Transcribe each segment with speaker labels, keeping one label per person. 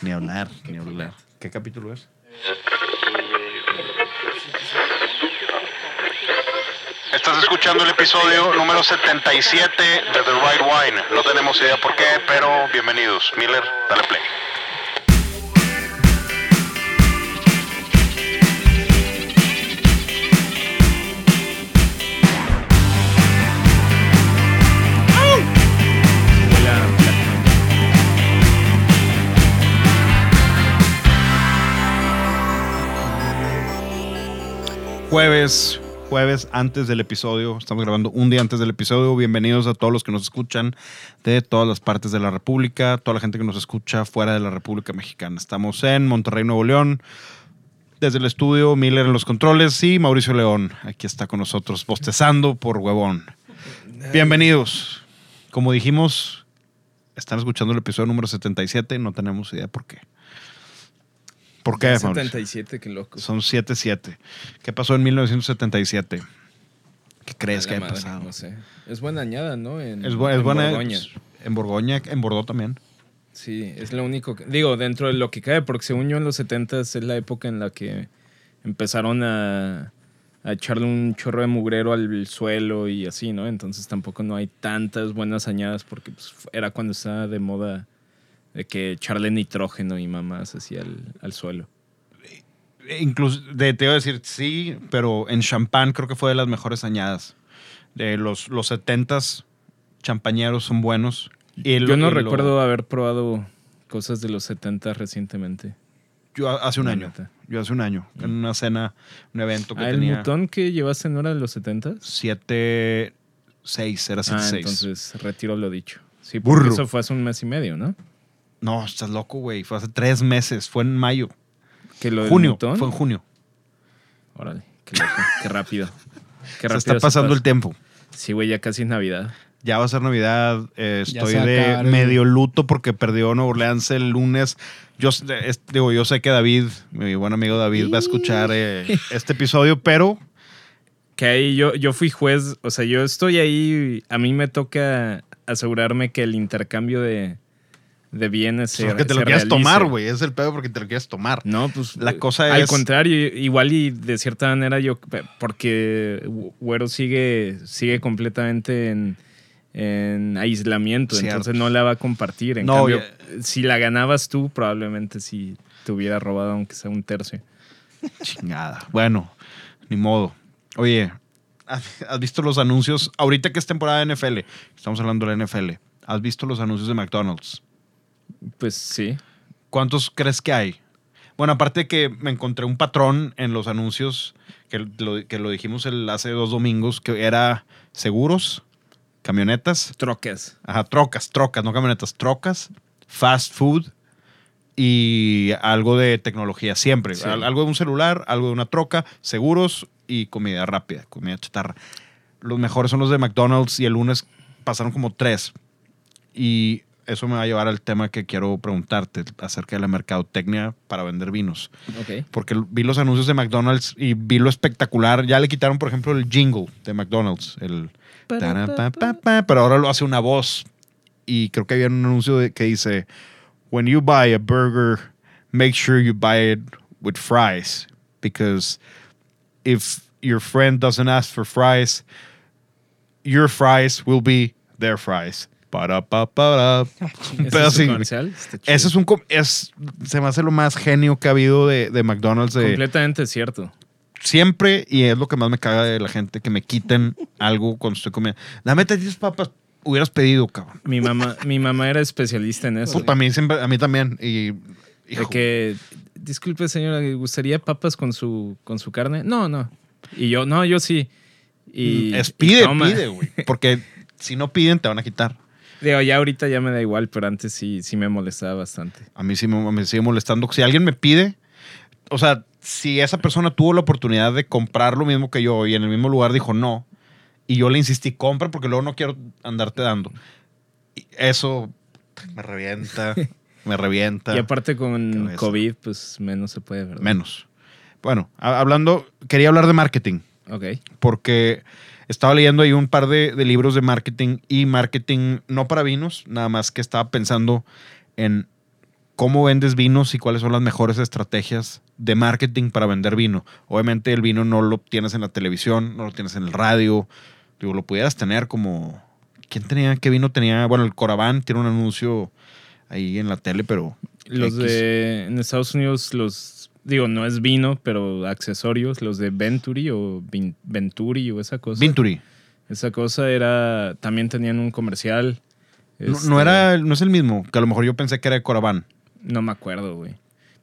Speaker 1: Ni hablar, ni hablar. ¿Qué capítulo es?
Speaker 2: Estás escuchando el episodio número 77 de The Right Wine. No tenemos idea por qué, pero bienvenidos. Miller, dale play.
Speaker 1: Jueves, antes del episodio. Estamos grabando un día antes del episodio. Bienvenidos a todos los que nos escuchan de todas las partes de la República, toda la gente que nos escucha fuera de la República Mexicana. Estamos en Monterrey, Nuevo León. Desde el estudio, Miller en los controles y Mauricio León. Aquí está con nosotros, bostezando por huevón. Bienvenidos. Como dijimos, están escuchando el episodio número 77. No tenemos idea por qué. ¿Por qué, Mauricio?
Speaker 3: 77, qué loco.
Speaker 1: Son 7-7. ¿Qué pasó en 1977? ¿Qué crees que ha pasado?
Speaker 3: No sé. Es buena añada, ¿no? En,
Speaker 1: Es, bu- es
Speaker 3: en
Speaker 1: buena.
Speaker 3: Borgoña.
Speaker 1: En Borgoña, en Bordeaux también.
Speaker 3: Sí, es lo único que. Digo, dentro de lo que cabe, porque según yo en los 70 es la época en la que empezaron a, a echarle un chorro de mugrero al suelo y así, ¿no? Entonces tampoco no hay tantas buenas añadas porque pues, era cuando estaba de moda de que echarle nitrógeno y mamás así al, al suelo.
Speaker 1: Incluso, de, te iba a decir sí, pero en champán creo que fue de las mejores añadas. De los, los 70s champañeros son buenos. Y el-
Speaker 3: Yo no
Speaker 1: lo-
Speaker 3: recuerdo haber probado cosas de los 70 recientemente.
Speaker 1: Yo hace un
Speaker 3: la
Speaker 1: año.
Speaker 3: neta.
Speaker 1: Yo hace un año. En una cena, un evento que
Speaker 3: Ah, el
Speaker 1: tenía.
Speaker 3: mutón que llevaste no era de los 70
Speaker 1: 7, 6, era 7,
Speaker 3: Ah,
Speaker 1: 6.
Speaker 3: entonces retiro lo dicho. Sí, porque
Speaker 1: Burro.
Speaker 3: eso fue hace un mes y medio, ¿no?
Speaker 1: No, estás loco, güey. Fue hace tres meses. Fue en mayo.
Speaker 3: Que lo
Speaker 1: Junio.
Speaker 3: mutón.
Speaker 1: Fue en junio.
Speaker 3: Órale, qué loco, qué rápido. Qué
Speaker 1: Se
Speaker 3: rápido
Speaker 1: está pasando el
Speaker 3: pasa.
Speaker 1: tiempo.
Speaker 3: Sí, güey, ya casi es Navidad.
Speaker 1: Ya va a ser Navidad. eh, estoy
Speaker 4: se
Speaker 1: de medio luto porque perdió Nueva Orleans el lunes. Yo, es- digo, yo sé que David, mi buen amigo David, va a escuchar eh, este episodio, pero
Speaker 3: Que ahí yo, yo fui juez, o sea, yo estoy ahí, a mí me toca asegurarme que el intercambio de, de bienes se
Speaker 1: porque te lo
Speaker 3: realice.
Speaker 1: tomar, güey. Es el pedo porque te lo quieres tomar.
Speaker 3: No, pues
Speaker 1: La
Speaker 3: eh,
Speaker 1: cosa
Speaker 3: al
Speaker 1: es-
Speaker 3: contrario, igual y de cierta manera yo porque Güero sigue sigue completamente en, en aislamiento,
Speaker 1: Cierto.
Speaker 3: entonces no la va a compartir. En
Speaker 1: No,
Speaker 3: cambio,
Speaker 1: ya-
Speaker 3: si la ganabas tú, probablemente sí te hubiera robado aunque sea un tercio.
Speaker 1: Chingada. Bueno, ni modo. Oye, ¿has has visto los anuncios? Ahorita que es temporada de NFL, estamos hablando de la NFL. ¿Has visto los anuncios de McDonald's?
Speaker 3: Pues sí.
Speaker 1: ¿Cuántos crees que hay? Bueno, aparte de que me encontré un patrón en los anuncios que lo, que lo dijimos el, hace dos domingos, que era seguros, camionetas,
Speaker 3: Trocas.
Speaker 1: ajá, trocas, trocas, no camionetas, trocas, fast food y algo de tecnología, siempre.
Speaker 3: Sí.
Speaker 1: Al- Algo de un celular, algo de una troca, seguros y comida rápida, comida chatarra. Los mejores son los de McDonald's y el lunes pasaron como tres. Y eso me va a llevar al tema que quiero preguntarte acerca de la mercadotecnia para vender vinos. Porque vi los anuncios de McDonald's y vi lo espectacular. Ya le quitaron, por ejemplo, el jingle de McDonald's. El pero ahora lo hace una voz. Y creo que había un anuncio de- que dice: When you buy a burger, make sure you buy it with fries. Because if your friend doesn't ask for fries, your fries will be their fries. Para-pa-para.
Speaker 3: ¿Ese
Speaker 1: Pero
Speaker 3: es
Speaker 1: sí,
Speaker 3: un comercial? Está chido.
Speaker 1: ese es un. Es, se me hace lo más genio que ha habido de, de McDonald's. De,
Speaker 3: completamente cierto.
Speaker 1: siempre, y es lo que más me caga de la gente, que me quiten algo cuando estoy comiendo. Dame 10 papas. Hubieras pedido, cabrón.
Speaker 3: Mi mamá, mi mamá era especialista en eso.
Speaker 1: Puta, a mí, siempre, a mí también. Y,
Speaker 3: De que, disculpe señora, ¿le ¿gustaría papas con su, con su carne? No, no. Y yo, no, yo sí. Y,
Speaker 1: es
Speaker 3: y
Speaker 1: pide, pide, güey. Porque si no piden, te van a quitar.
Speaker 3: Digo, ya ahorita ya me da igual, pero antes sí, sí me molestaba bastante.
Speaker 1: A mí sí me, me sigue molestando. Si alguien me pide, o sea, si esa persona tuvo la oportunidad de comprar lo mismo que yo y en el mismo lugar dijo no, y yo le insistí, compra porque luego no quiero andarte dando. Y eso me revienta, me revienta.
Speaker 3: Y aparte con
Speaker 1: Cabeza.
Speaker 3: COVID, pues menos se puede, ¿verdad?
Speaker 1: Menos. Bueno, ha- hablando, quería hablar de marketing,
Speaker 3: Ok.
Speaker 1: porque estaba leyendo ahí un par de, de libros de marketing y marketing no para vinos, nada más que estaba pensando en cómo vendes vinos y cuáles son las mejores estrategias de marketing para vender vino. Obviamente el vino no lo tienes en la televisión, no lo tienes en el radio. Digo, lo pudieras tener como... ¿Quién tenía? ¿Qué vino tenía? Bueno, el Coraván tiene un anuncio ahí en la tele, pero...
Speaker 3: Los
Speaker 1: X.
Speaker 3: de. En Estados Unidos, los. Digo, no es vino, pero accesorios, los de Venturi o Vin- Venturi o esa cosa.
Speaker 1: Vinturi.
Speaker 3: Esa cosa era. También tenían un comercial.
Speaker 1: No,
Speaker 3: Este,
Speaker 1: no era, no es el mismo, que a lo mejor yo pensé que era de Coraván.
Speaker 3: No me acuerdo, güey.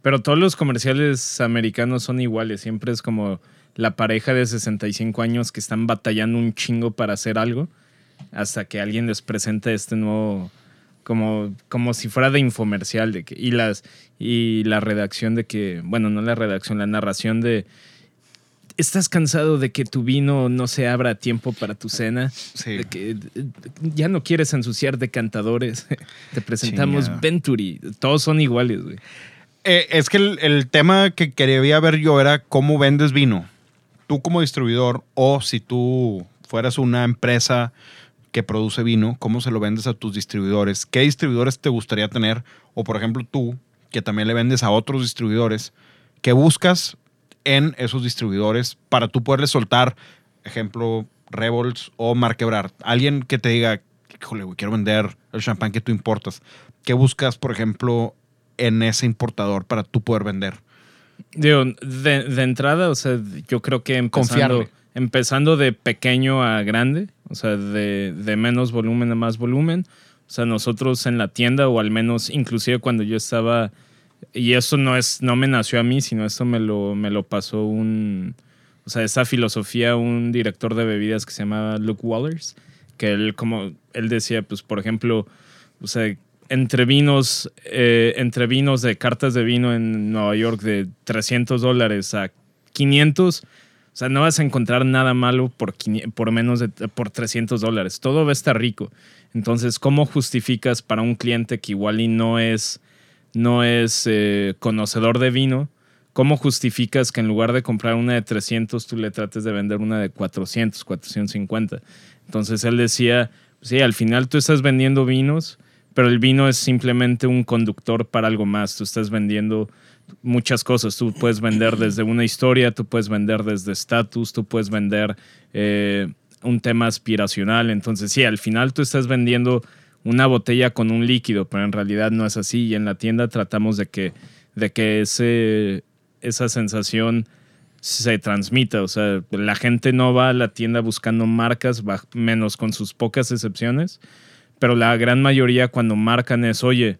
Speaker 3: Pero todos los comerciales americanos son iguales. Siempre es como la pareja de 65 años que están batallando un chingo para hacer algo hasta que alguien les presenta este nuevo como, como si fuera de infomercial de que, y las y la redacción de que bueno no la redacción la narración de estás cansado de que tu vino no se abra a tiempo para tu cena
Speaker 1: Sí.
Speaker 3: de que ya no quieres ensuciar de cantadores te presentamos. Venturi todos son iguales güey
Speaker 1: Eh, es que el, el tema que quería ver yo era cómo vendes vino. Tú como distribuidor o si tú fueras una empresa que produce vino, cómo se lo vendes a tus distribuidores. ¿Qué distribuidores te gustaría tener? O por ejemplo tú, que también le vendes a otros distribuidores, ¿qué buscas en esos distribuidores para tú poderles soltar, ejemplo, Revolts o Marquebrard? Alguien que te diga, híjole, güey, quiero vender el champán que tú importas. ¿Qué buscas, por ejemplo, en ese importador para tú poder vender?
Speaker 3: Digo, de, de entrada, o sea, yo creo que empezando,
Speaker 1: Confiarle.
Speaker 3: Empezando de pequeño a grande, o sea, de, de menos volumen a más volumen. O sea, nosotros en la tienda, o al menos inclusive cuando yo estaba, y eso no es, no me nació a mí, sino eso me lo, me lo pasó un, o sea, esa filosofía, un director de bebidas que se llamaba Luke Wallers, que él como, él decía, pues, por ejemplo, o sea, entre vinos, eh, entre vinos de cartas de vino en Nueva York de 300 dólares a 500, o sea, no vas a encontrar nada malo por, 500 por menos de por 300 dólares. Todo va a estar rico. Entonces, ¿cómo justificas para un cliente que igual y no es, no es eh, conocedor de vino? ¿Cómo justificas que en lugar de comprar una de 300, tú le trates de vender una de 400, 450? Entonces él decía, sí, al final tú estás vendiendo vinos, pero el vino es simplemente un conductor para algo más. Tú estás vendiendo muchas cosas. Tú puedes vender desde una historia, tú puedes vender desde estatus, tú puedes vender eh, un tema aspiracional. Entonces, sí, al final tú estás vendiendo una botella con un líquido, pero en realidad no es así. Y en la tienda tratamos de que, de que ese, esa sensación se transmita. O sea, la gente no va a la tienda buscando marcas, menos con sus pocas excepciones pero la gran mayoría cuando marcan es, oye,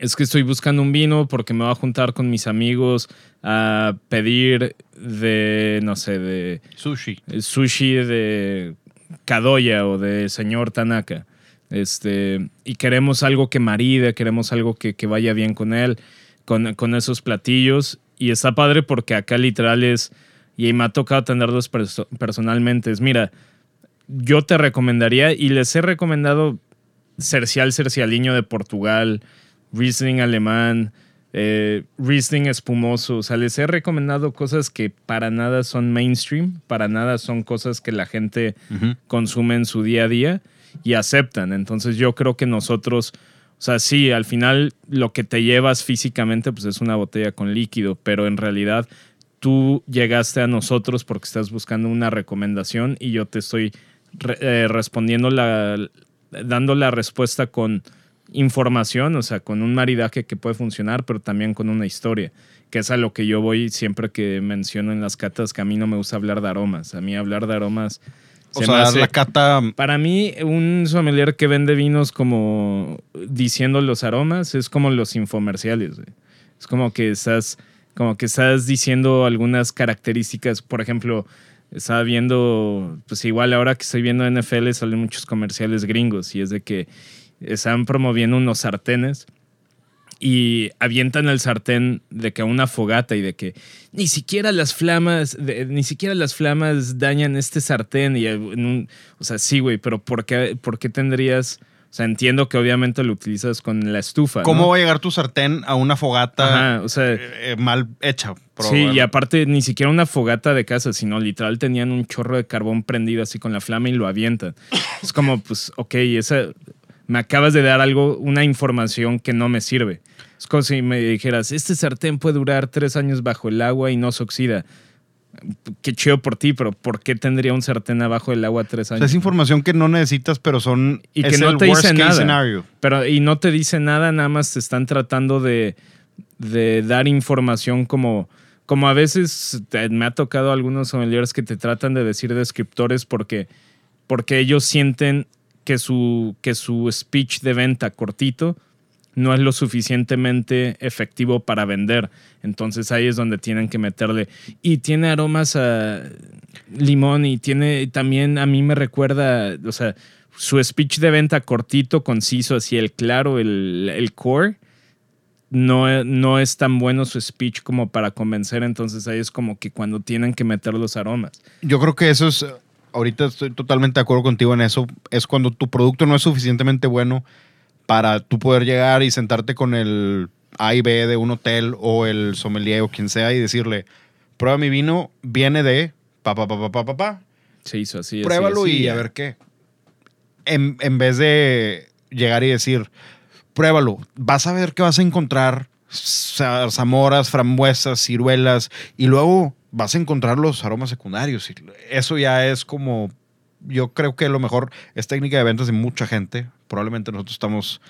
Speaker 3: es que estoy buscando un vino porque me voy a juntar con mis amigos a pedir de, no sé, de
Speaker 1: Sushi.
Speaker 3: sushi de Kadoya o de señor Tanaka. Este, y queremos algo que maride, queremos algo que, que vaya bien con él, con, con esos platillos. Y está padre porque acá literal es, y me ha tocado atenderlos perso- personalmente, es, mira, yo te recomendaría, y les he recomendado Cercial Cercialiño de Portugal, Riesling alemán, eh, Riesling espumoso. O sea, les he recomendado cosas que para nada son mainstream, para nada son cosas que la gente consume en su día a día y aceptan. Entonces yo creo que nosotros, o sea, sí, al final lo que te llevas físicamente pues es una botella con líquido, pero en realidad tú llegaste a nosotros porque estás buscando una recomendación y yo te estoy re- eh, respondiendo la, dando la respuesta con información, o sea, con un maridaje que puede funcionar, pero también con una historia, que es a lo que yo voy siempre que menciono en las catas, que a mí no me gusta hablar de aromas, a mí hablar de aromas...
Speaker 1: O
Speaker 3: se
Speaker 1: sea,
Speaker 3: hace-
Speaker 1: la cata.
Speaker 3: para mí, un sommelier que vende vinos como diciendo los aromas es como los infomerciales. güey. Es como que estás, como que estás diciendo algunas características. Por ejemplo, estaba viendo, pues igual ahora que estoy viendo NFL salen muchos comerciales gringos y es de que están promoviendo unos sartenes y avientan el sartén de que a una fogata y de que ni siquiera las flamas, de- ni siquiera las flamas dañan este sartén. Y en un- o sea, sí, güey, pero ¿por qué, ¿por qué tendrías? O sea, entiendo que obviamente lo utilizas con la estufa.
Speaker 1: ¿Cómo
Speaker 3: ¿no?
Speaker 1: va a llegar tu sartén a una fogata
Speaker 3: Ajá, o sea,
Speaker 1: eh, eh, mal hecha?
Speaker 3: sí, y aparte ni siquiera una fogata de casa, sino literal tenían un chorro de carbón prendido así con la flama y lo avientan. Es como, pues, ok, esa, me acabas de dar algo, una información que no me sirve. Es como si me dijeras, este sartén puede durar tres años bajo el agua y no se oxida. Qué chido por ti, pero ¿por qué tendría un sartén abajo del agua tres
Speaker 1: O sea,
Speaker 3: años?
Speaker 1: es información que no necesitas, pero son.
Speaker 3: y que
Speaker 1: es
Speaker 3: no
Speaker 1: el
Speaker 3: te dice nada.
Speaker 1: scenario.
Speaker 3: Pero, y no te dice nada, nada más te están tratando de, de dar información como, como a veces te- me ha tocado algunos sommeliers que te tratan de decir descriptores porque, porque ellos sienten que su, que su speech de venta cortito no es lo suficientemente efectivo para vender. Entonces ahí es donde tienen que meterle. Y tiene aromas a limón y tiene también, a mí me recuerda, o sea, su speech de venta cortito, conciso, así el claro, el, el core. No, no es tan bueno su speech como para convencer, entonces ahí es como que cuando tienen que meter los aromas.
Speaker 1: Yo creo que eso es. Ahorita estoy totalmente de acuerdo contigo en eso. Es cuando tu producto no es suficientemente bueno para tú poder llegar y sentarte con el A y B de un hotel o el sommelier o quien sea y decirle: Prueba mi vino, viene de pa, pa, pa, pa, pa, pa, pa.
Speaker 3: Se hizo así. así,
Speaker 1: Pruébalo
Speaker 3: así,
Speaker 1: y
Speaker 3: ya.
Speaker 1: a ver qué. En, en vez de llegar y decir, pruébalo, vas a ver que vas a encontrar za- zamoras, frambuesas, ciruelas y luego vas a encontrar los aromas secundarios. Y Eso ya es como, yo creo que lo mejor es técnica de ventas de mucha gente. Probablemente nosotros estamos,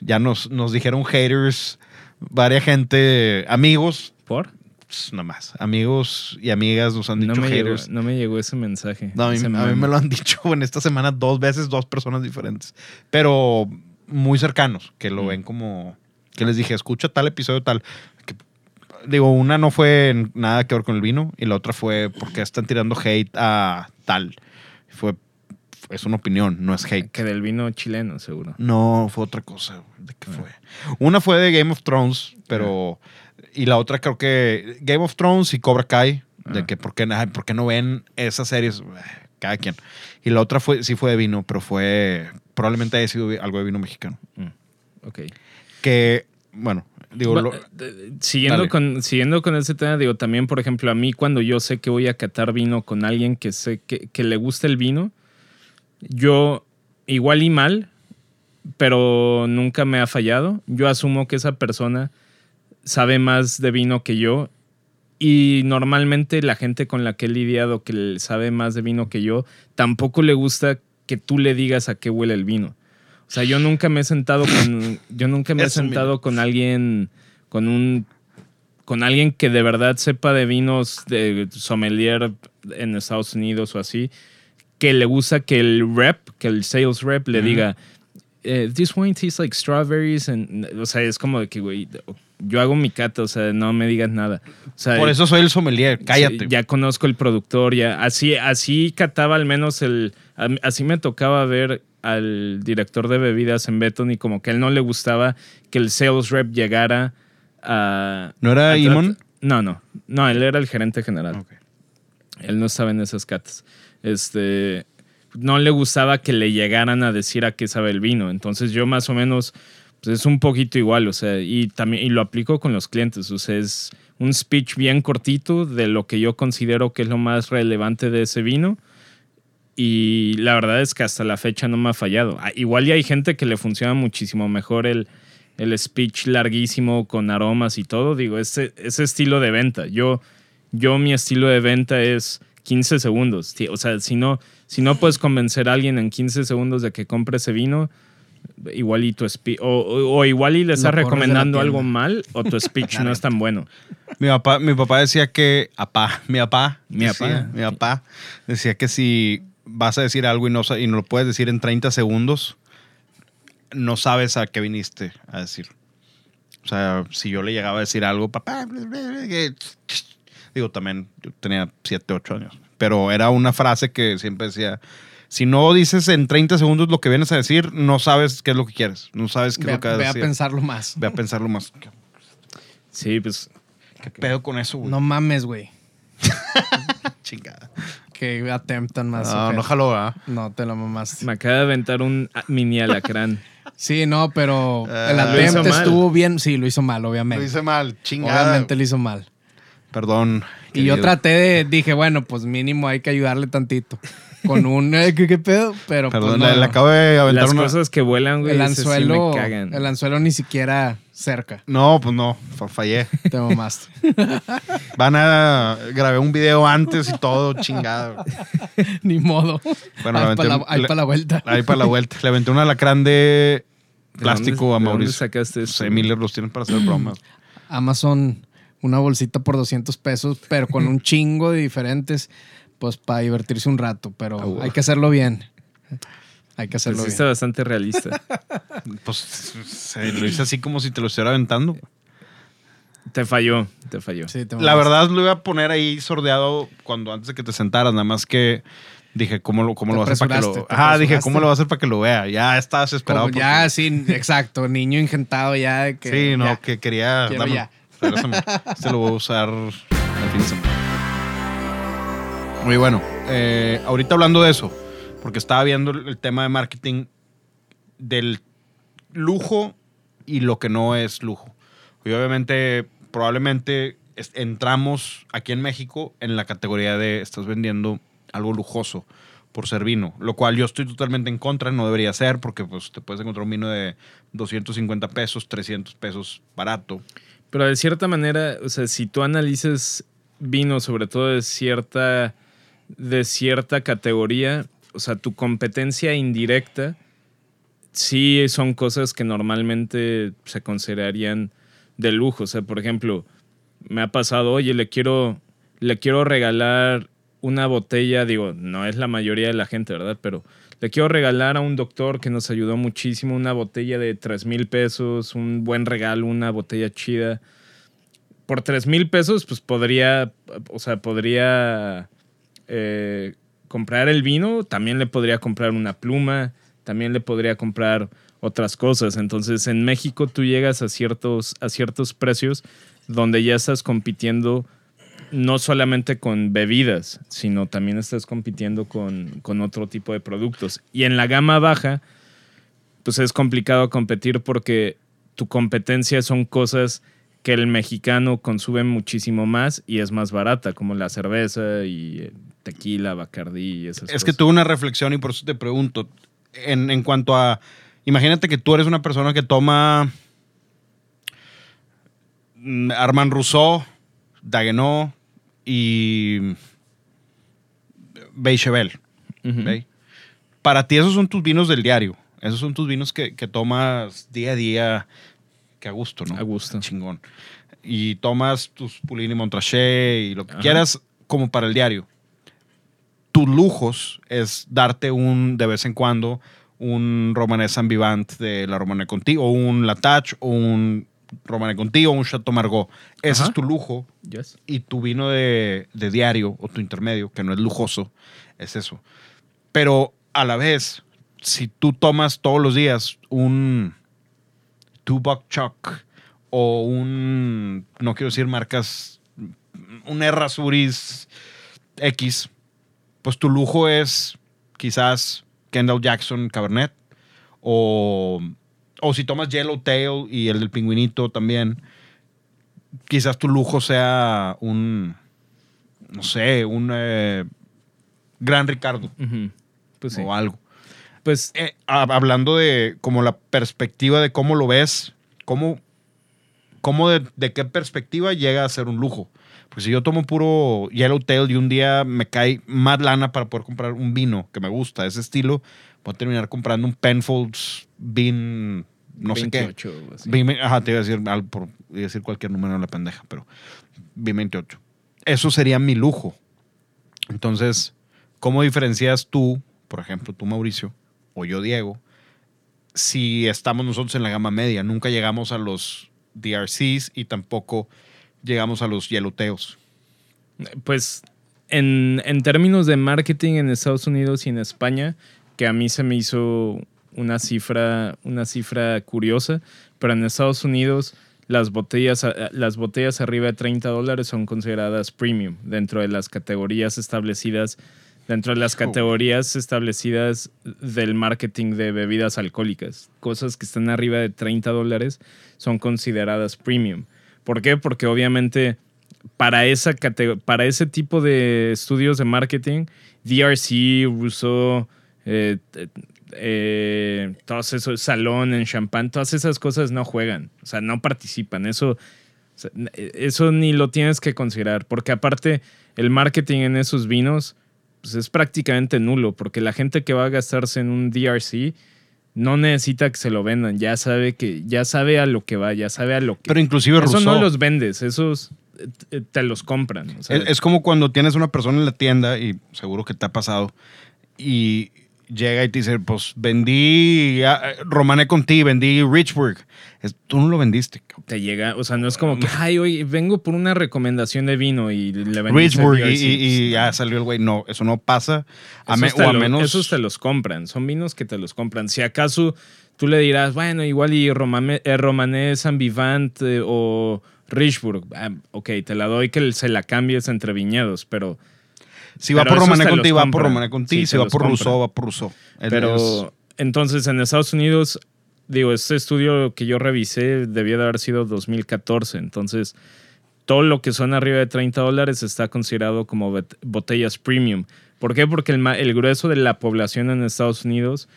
Speaker 1: ya nos, nos dijeron haters, varias gente, amigos,
Speaker 3: ¿Por?
Speaker 1: pues, nada más, amigos y amigas nos han
Speaker 3: No
Speaker 1: dicho
Speaker 3: me, llegó,
Speaker 1: haters.
Speaker 3: no me llegó ese mensaje.
Speaker 1: No, a mí, a me lo han dicho en esta semana dos veces, dos personas diferentes. Pero muy cercanos, que lo
Speaker 3: Mm.
Speaker 1: ven como. Que les dije, escucha tal episodio, tal. Digo, una no fue nada que ver con el vino y la otra fue porque están tirando hate a tal. Fue. Es una opinión, no es hate.
Speaker 3: Que del vino chileno, seguro.
Speaker 1: No, fue otra cosa. ¿De qué fue? Una fue de Game of Thrones, pero. Y la otra creo que Game of Thrones y Cobra Kai. De
Speaker 3: Ah.
Speaker 1: que por qué, ay, por qué no ven esas series. Cada quien. Y la otra fue, sí fue de vino, pero fue. Probablemente haya sido algo de vino mexicano.
Speaker 3: Ok.
Speaker 1: Que, bueno, digo,
Speaker 3: Va-
Speaker 1: lo-
Speaker 3: eh, siguiendo,
Speaker 1: dale.
Speaker 3: con, siguiendo con ese tema, digo, también, por ejemplo, a mí cuando yo sé que voy a catar vino con alguien que sé que, que le gusta el vino, yo igual y mal, pero nunca me ha fallado. Yo asumo que esa persona sabe más de vino que yo y normalmente la gente con la que he lidiado que sabe más de vino que yo, tampoco le gusta que tú le digas a qué huele el vino. O sea, yo nunca me he sentado con yo nunca me he
Speaker 1: mira.
Speaker 3: sentado con alguien con un con alguien que de verdad sepa de vinos de sommelier en Estados Unidos o así, que le gusta que el rep, que el sales rep le diga, eh, this wine tastes like strawberries, and, o sea, es como de que, güey, yo hago mi cata, o sea, no me digas nada. O sea,
Speaker 1: por eso soy el sommelier. Cállate.
Speaker 3: Ya conozco el productor, ya. Así, así cataba al menos el. Así me tocaba ver al director de bebidas en Beton y como que él no le gustaba que el sales rep llegara a.
Speaker 1: ¿No era
Speaker 3: a
Speaker 1: Imon?
Speaker 3: No, no. No, él era el gerente general. Él no estaba en esas catas. Este. No le gustaba que le llegaran a decir a qué sabe el vino. Entonces yo más o menos. Pues es un poquito igual, o sea, y también y lo aplico con los clientes, o sea, es un speech bien cortito de lo que yo considero que es lo más relevante de ese vino. Y la verdad es que hasta la fecha no me ha fallado. Ah, Igual ya hay gente que le funciona muchísimo mejor el, el speech larguísimo con aromas y todo. Digo, ese, ese estilo de venta. Yo, yo mi estilo de venta es 15 segundos. O sea, si no, si no puedes convencer a alguien en 15 segundos de que compre ese vino, igual y tu speech, o, o- o igual y le estás recomendando algo mal, o tu speech no es tan bueno.
Speaker 1: Mi papá, mi papá decía que, apá, mi papá,
Speaker 3: Mi
Speaker 1: decía-
Speaker 3: apá.
Speaker 1: mi papá decía que si vas a decir algo y no, y no lo puedes decir en 30 segundos, no sabes a qué viniste a decir. O sea, si yo le llegaba a decir algo, papá, digo, también yo tenía 7, 8 años, pero era una frase que siempre decía, si no dices en 30 segundos lo que vienes a decir, no sabes qué es lo que quieres, no sabes qué
Speaker 4: Ve,
Speaker 1: es lo que vas
Speaker 4: ve
Speaker 1: a
Speaker 4: a
Speaker 1: decir.
Speaker 4: pensarlo más.
Speaker 1: Ve a pensarlo más. ¿Qué,
Speaker 3: Sí, pues
Speaker 1: qué pedo con eso, güey?
Speaker 4: No mames, güey.
Speaker 1: chingada.
Speaker 4: Que attemptan más.
Speaker 1: No, no jaló, ¿ah?
Speaker 4: No, te lo mamaste.
Speaker 3: me acaba de aventar un mini alacrán.
Speaker 4: Sí, no, pero
Speaker 1: Ah,
Speaker 4: el attempt
Speaker 3: hizo
Speaker 4: estuvo bien. Sí, lo hizo mal, obviamente.
Speaker 1: Lo hice mal, chingada.
Speaker 4: Obviamente lo hizo mal.
Speaker 1: Perdón.
Speaker 4: Y yo traté de, dije, bueno, pues mínimo hay que ayudarle tantito. Con un eh, ¿qué, qué pedo, pero pues,
Speaker 1: Perdón,
Speaker 4: no,
Speaker 1: le, le acabo de aventar
Speaker 3: Las
Speaker 1: una.
Speaker 3: cosas que vuelan, güey,
Speaker 4: el
Speaker 3: esas sí
Speaker 4: anzuelo,
Speaker 3: me cagan.
Speaker 4: el anzuelo ni siquiera cerca.
Speaker 1: No, pues no, fa- fallé.
Speaker 4: Te mamaste.
Speaker 1: Van a. Grabé un video antes y todo, chingado.
Speaker 4: ni modo.
Speaker 1: Bueno,
Speaker 4: ahí
Speaker 1: le
Speaker 4: para la,
Speaker 1: aventé un-
Speaker 4: ahí
Speaker 1: le-
Speaker 4: pa' la vuelta.
Speaker 1: Ahí para la vuelta. Le aventé un alacrán de
Speaker 3: ¿De
Speaker 1: plástico
Speaker 3: dónde-
Speaker 1: a
Speaker 3: de dónde
Speaker 1: Mauricio.
Speaker 3: sacaste
Speaker 1: No
Speaker 3: eso?
Speaker 1: Miller los tienen para hacer bromas.
Speaker 4: Amazon, una bolsita por 200 pesos, pero con un chingo de diferentes, pues para divertirse un rato, pero
Speaker 3: Ah, wow.
Speaker 4: hay que hacerlo bien. Hay que
Speaker 3: Pues
Speaker 4: hacerlo
Speaker 3: sí
Speaker 4: bien.
Speaker 3: está bastante realista.
Speaker 1: Pues se lo hice así como si te lo estuviera aventando.
Speaker 3: te falló, te falló.
Speaker 4: Sí, te
Speaker 1: La verdad lo iba a poner ahí sordeado cuando antes de que te sentaras, nada más que dije, ¿cómo lo, cómo lo va a hacer para que lo Ajá, dije. ¿cómo lo va a hacer para que lo vea? Ya estabas esperado.
Speaker 4: Como ya, sí, exacto, niño ingentado ya de que...
Speaker 1: sí, no,
Speaker 4: ya.
Speaker 1: que quería.
Speaker 4: Ya.
Speaker 1: regrésame. Este lo voy a usar el fin de semana. Muy bueno. eh, ahorita hablando de eso, porque estaba viendo el tema de marketing del lujo y lo que no es lujo. Y obviamente, probablemente entramos aquí en México en la categoría de estás vendiendo algo lujoso por ser vino, lo cual yo estoy totalmente en contra, no debería ser, porque pues te puedes encontrar un vino de 250 pesos, 300 pesos barato.
Speaker 3: Pero de cierta manera, o sea, si tú analices vino, sobre todo de cierta, de cierta categoría, o sea, tu competencia indirecta, sí son cosas que normalmente se considerarían de lujo. O sea, por ejemplo, me ha pasado, oye, le quiero, le quiero regalar una botella, digo, no es la mayoría de la gente, ¿verdad? Pero le quiero regalar a un doctor que nos ayudó muchísimo una botella de 3 mil pesos, un buen regalo, una botella chida. Por 3 mil pesos, pues podría, o sea, podría eh, comprar el vino, también le podría comprar una pluma, también le podría comprar otras cosas. Entonces, en México tú llegas a ciertos, a ciertos precios donde ya estás compitiendo no solamente con bebidas, sino también estás compitiendo con, con otro tipo de productos. Y en la gama baja, pues es complicado competir porque tu competencia son cosas que el mexicano consume muchísimo más y es más barata, como la cerveza y tequila, bacardí y esas
Speaker 1: Es que
Speaker 3: cosas.
Speaker 1: tuve una reflexión y por eso te pregunto, en, en cuanto a, imagínate que tú eres una persona que toma mm, Armand Rousseau, Dagenot y Beichevel. Para ti esos son tus vinos del diario. Esos son tus vinos que, que tomas día a día, que a gusto, ¿no?
Speaker 3: A gusto.
Speaker 1: Chingón. Y tomas tus Pulini Montrachet y lo que
Speaker 3: Ajá.
Speaker 1: quieras como para el diario. Tus lujos es darte un, de vez en cuando, un Romanés Ambivant de la Romane Conti, o un Latach, o un Romane Conti, o un Chateau Margaux. Ese
Speaker 3: Ajá.
Speaker 1: es tu lujo
Speaker 3: Yes.
Speaker 1: y tu vino de, de diario o tu intermedio, que no es lujoso, es eso. Pero a la vez, si tú tomas todos los días un Buck Chuck o un, no quiero decir marcas, un Errasuris X, pues tu lujo es quizás Kendall Jackson Cabernet o, o si tomas Yellowtail y el del pingüinito también, quizás tu lujo sea un, no sé, un eh, Gran Ricardo.
Speaker 3: Pues sí.
Speaker 1: o algo.
Speaker 3: Pues
Speaker 1: Eh, hab- hablando de como la perspectiva de cómo lo ves, cómo, cómo de, de qué perspectiva llega a ser un lujo. Pues si yo tomo puro Yellowtail y un día me cae más lana para poder comprar un vino que me gusta, ese estilo, voy a terminar comprando un Penfolds Bean, no sé qué.
Speaker 3: 28 así.
Speaker 1: Ajá, te iba a decir, algo por, iba a decir cualquier número de la pendeja, pero Bean 28. Eso sería mi lujo. Entonces, ¿cómo diferencias tú, por ejemplo, tú Mauricio, o yo Diego, si estamos nosotros en la gama media? Nunca llegamos a los DRCs y tampoco llegamos a los Yellowtails.
Speaker 3: Pues en, en términos de marketing en Estados Unidos y en España, que a mí se me hizo una cifra, una cifra curiosa, pero en Estados Unidos las botellas, a- las botellas arriba de 30 dólares son consideradas premium dentro de las categorías establecidas, dentro de las categorías establecidas del marketing de bebidas alcohólicas. Cosas que están arriba de 30 dólares son consideradas premium. ¿Por qué? Porque obviamente para, esa para ese tipo de estudios de marketing, DRC, Rousseau, eh, eh, eh, todos esos, Salón en Champagne, todas esas cosas no juegan, o sea, no participan. Eso, n- eso ni lo tienes que considerar, porque aparte el marketing en esos vinos pues es prácticamente nulo, porque la gente que va a gastarse en un DRC no necesita que se lo vendan, ya sabe que ya sabe a lo que va, ya sabe a lo que
Speaker 1: Pero inclusive
Speaker 3: eso
Speaker 1: Rousseau.
Speaker 3: no los vendes, esos eh, te los compran.
Speaker 1: Es, es como cuando tienes una persona en la tienda, y seguro que te ha pasado, y llega y te dice, pues vendí, ah, romané contigo, vendí Richburg. Es- tú no lo vendiste.
Speaker 3: te llega, o sea, no es como que, ay, oye, vengo por una recomendación de vino y le vendí
Speaker 1: Richburg, y, y- y ya salió el güey. No, eso no pasa. A me- o a
Speaker 3: lo-
Speaker 1: menos...
Speaker 3: Esos te los compran, son vinos que te los compran. Si acaso tú le dirás, bueno, igual y Romane, eh, Romanés, San Vivant eh, o Richburg, ah, ok, te la doy que se la cambies entre viñedos, pero,
Speaker 1: si va por
Speaker 3: esos
Speaker 1: Romané
Speaker 3: te los
Speaker 1: contigo, va por
Speaker 3: compran.
Speaker 1: Romané contigo.
Speaker 3: Sí,
Speaker 1: si va por
Speaker 3: compran.
Speaker 1: Rousseau, va por Rousseau.
Speaker 3: Pero
Speaker 1: es-
Speaker 3: entonces en Estados Unidos, digo, este estudio que yo revisé debía de haber sido 2014, entonces todo lo que son arriba de 30 dólares está considerado como botellas premium. ¿Por qué? Porque el grueso de la población en Estados Unidos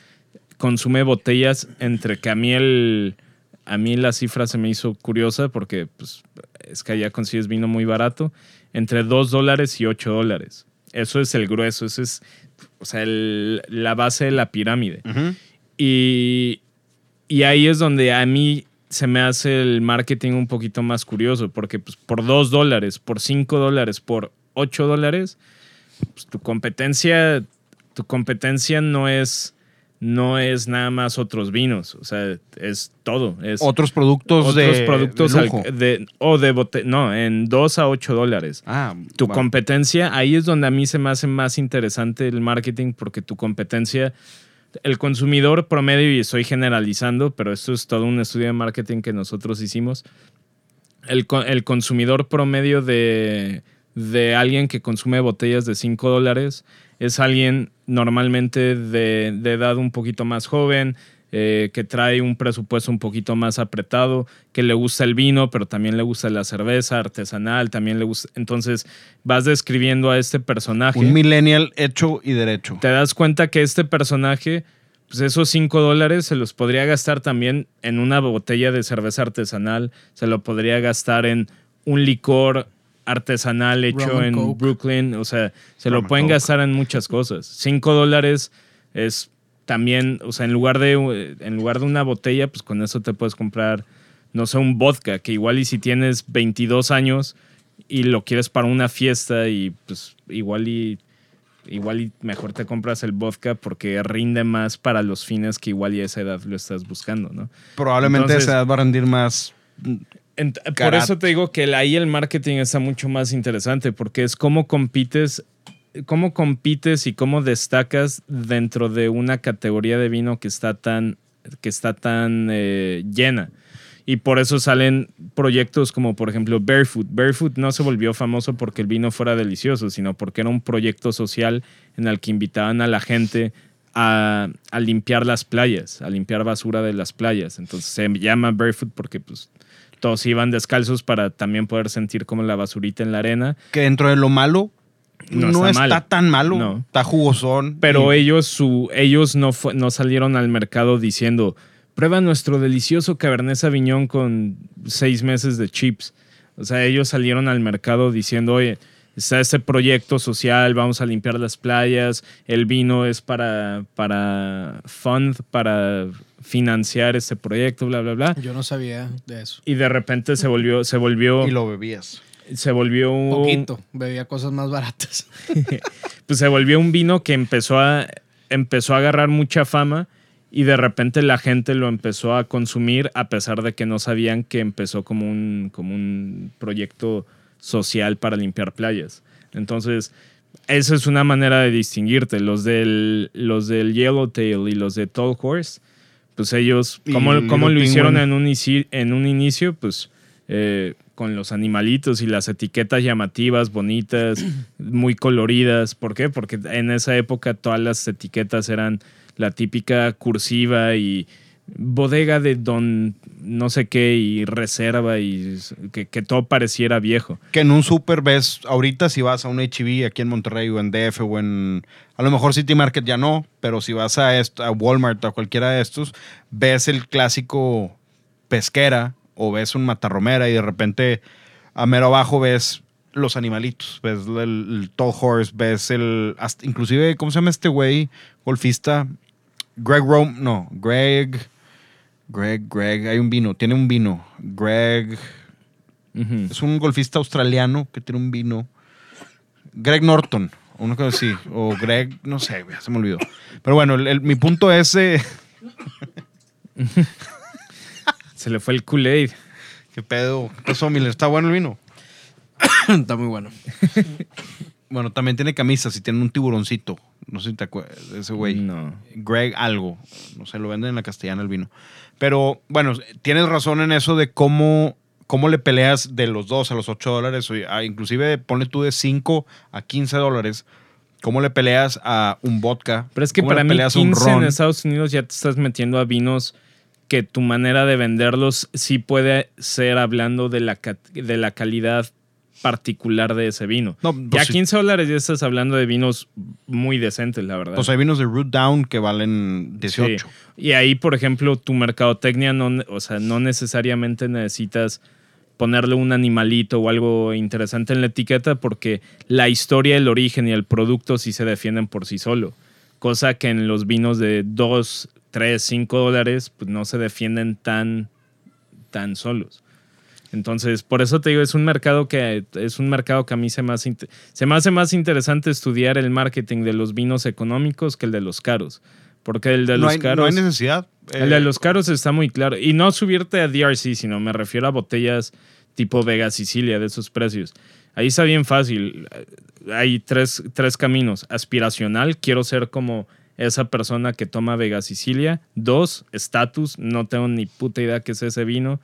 Speaker 3: consume botellas entre que a mí el... A mí la cifra se me hizo curiosa porque pues, es que allá consigues vino muy barato, entre 2 dólares y 8 dólares. Eso es el grueso, eso es, o sea, el- la base de la pirámide. Y, y ahí es donde a mí se me hace el marketing un poquito más curioso, porque pues, por 2 dólares, por 5 dólares, por 8 dólares, pues, tu competencia, tu competencia no es, no es nada más otros vinos, o sea, es todo. Es
Speaker 1: Otros productos
Speaker 3: otros
Speaker 1: de
Speaker 3: productos al-
Speaker 1: lujo.
Speaker 3: de, o de bote, no, en 2 a 8 dólares.
Speaker 1: Ah,
Speaker 3: Tu
Speaker 1: bueno.
Speaker 3: competencia, ahí es donde a mí se me hace más interesante el marketing porque tu competencia, el consumidor promedio, y estoy generalizando, pero esto es todo un estudio de marketing que nosotros hicimos, el, el consumidor promedio de, de alguien que consume botellas de 5 dólares es alguien normalmente de, de edad un poquito más joven, eh, que trae un presupuesto un poquito más apretado, que le gusta el vino, pero también le gusta la cerveza artesanal, también le gusta... Entonces vas describiendo a este personaje
Speaker 1: Un millennial hecho y derecho.
Speaker 3: te das cuenta que este personaje, pues esos 5 dólares se los podría gastar también en una botella de cerveza artesanal, se lo podría gastar en un licor artesanal hecho en
Speaker 4: Coke.
Speaker 3: Brooklyn, o sea, se lo pueden
Speaker 1: Coke.
Speaker 3: gastar en muchas cosas. 5 dólares es también, o sea, en lugar, de, en lugar de una botella, pues con eso te puedes comprar, no sé, un vodka, que igual y si tienes 22 años y lo quieres para una fiesta y pues igual y igual y mejor te compras el vodka porque rinde más para los fines que igual y a esa edad lo estás buscando, ¿no?
Speaker 1: Probablemente
Speaker 3: Entonces-
Speaker 1: esa edad va a rendir más.
Speaker 3: Por eso te digo que el- ahí el marketing está mucho más interesante porque es cómo compites, cómo compites y cómo destacas dentro de una categoría de vino que está tan, que está tan eh, llena. Y por eso salen proyectos como, por ejemplo, Barefoot. Barefoot no se volvió famoso porque el vino fuera delicioso, sino porque era un proyecto social en el que invitaban a la gente a, a limpiar las playas, a limpiar basura de las playas. Entonces se llama Barefoot porque pues, todos iban descalzos para también poder sentir como la basurita en la arena.
Speaker 1: Que dentro de lo malo,
Speaker 3: No
Speaker 1: no,
Speaker 3: está
Speaker 1: tan malo.
Speaker 3: No.
Speaker 1: Está jugosón.
Speaker 3: Pero
Speaker 1: y-
Speaker 3: ellos, su, ellos no, fue- no salieron al mercado diciendo, prueba nuestro delicioso Cabernet Sauvignon con seis meses de chips. O sea, ellos salieron al mercado diciendo, oye, está este proyecto social, vamos a limpiar las playas, el vino es para, para fund, para financiar este proyecto, bla, bla, bla.
Speaker 4: Yo no sabía de eso.
Speaker 3: Y de repente se volvió, se volvió,
Speaker 1: y lo bebías.
Speaker 3: se volvió un,
Speaker 4: Poquito. Bebía cosas más baratas.
Speaker 3: pues se volvió un vino que empezó a, empezó a agarrar mucha fama y de repente la gente lo empezó a consumir a pesar de que no sabían que empezó como un, como un proyecto social para limpiar playas. Entonces, esa es una manera de distinguirte. Los del, los del Yellowtail y los de Tall Horse, pues ellos, como, como lo hicieron en un, en un inicio, pues eh, con los animalitos y las etiquetas llamativas, bonitas, muy coloridas. ¿Por qué? Porque en esa época todas las etiquetas eran la típica cursiva y bodega de don no sé qué y reserva y que, todo pareciera viejo.
Speaker 1: Que en un super ves, ahorita si vas a un HB aquí en Monterrey o en DF o en, a lo mejor City Market ya no, pero si vas a, esto, a Walmart o a cualquiera de estos, ves el clásico pesquera o ves un matarromera y de repente a mero abajo ves los animalitos, ves el, tall horse, ves el, inclusive, ¿cómo se llama este güey golfista? Greg Rome, no, Greg, Greg, Greg, hay un vino, tiene un vino, Greg... Es un golfista australiano que tiene un vino. Greg Norton, o una cosa así. O Greg, no sé, se me olvidó. Pero bueno, el- el- mi punto es. eh,
Speaker 3: Se le fue el Kool-Aid.
Speaker 1: ¿Qué pedo? ¿Qué pasó, Miller? ¿Está bueno el vino?
Speaker 4: Está muy bueno.
Speaker 1: Bueno, también tiene camisas y tiene un tiburoncito. No sé si te acuerdas de ese güey.
Speaker 3: No.
Speaker 1: Greg algo. No sé, lo venden en la castellana el vino. Pero bueno, tienes razón en eso de cómo, cómo le peleas de los 2 a los 8 dólares. o a- inclusive ponle tú de 5 a 15 dólares. ¿Cómo le peleas a un vodka?
Speaker 3: Pero es que
Speaker 1: ¿Cómo le
Speaker 3: para mí
Speaker 1: peleas a un
Speaker 3: 15 en? Estados Unidos ya te estás metiendo a vinos que tu manera de venderlos sí puede ser hablando de la, de la calidad particular de ese vino.
Speaker 1: No,
Speaker 3: ya
Speaker 1: pues sí.
Speaker 3: 15 dólares ya estás hablando de vinos muy decentes, la verdad.
Speaker 1: Pues hay vinos de Root Down que valen 18.
Speaker 3: Sí. Y ahí, por ejemplo, tu mercadotecnia, no, o sea, no necesariamente necesitas ponerle un animalito o algo interesante en la etiqueta porque la historia, el origen y el producto sí se defienden por sí solo. Cosa que en los vinos de 2, 3, 5 dólares pues no se defienden tan, tan solos. Entonces, por eso te digo, es un mercado que es un mercado que a mí se me hace, se me hace más interesante estudiar el marketing de los vinos económicos que el de los caros. Porque el de
Speaker 1: no,
Speaker 3: los
Speaker 1: hay,
Speaker 3: caros.
Speaker 1: no hay necesidad.
Speaker 3: El
Speaker 1: Eh,
Speaker 3: de los caros está muy claro. Y no subirte a DRC, sino me refiero a botellas tipo Vega Sicilia de esos precios. Ahí está bien fácil. Hay tres, tres caminos. Aspiracional, quiero ser como esa persona que toma Vega Sicilia. Dos, estatus, no tengo ni puta idea qué es ese vino,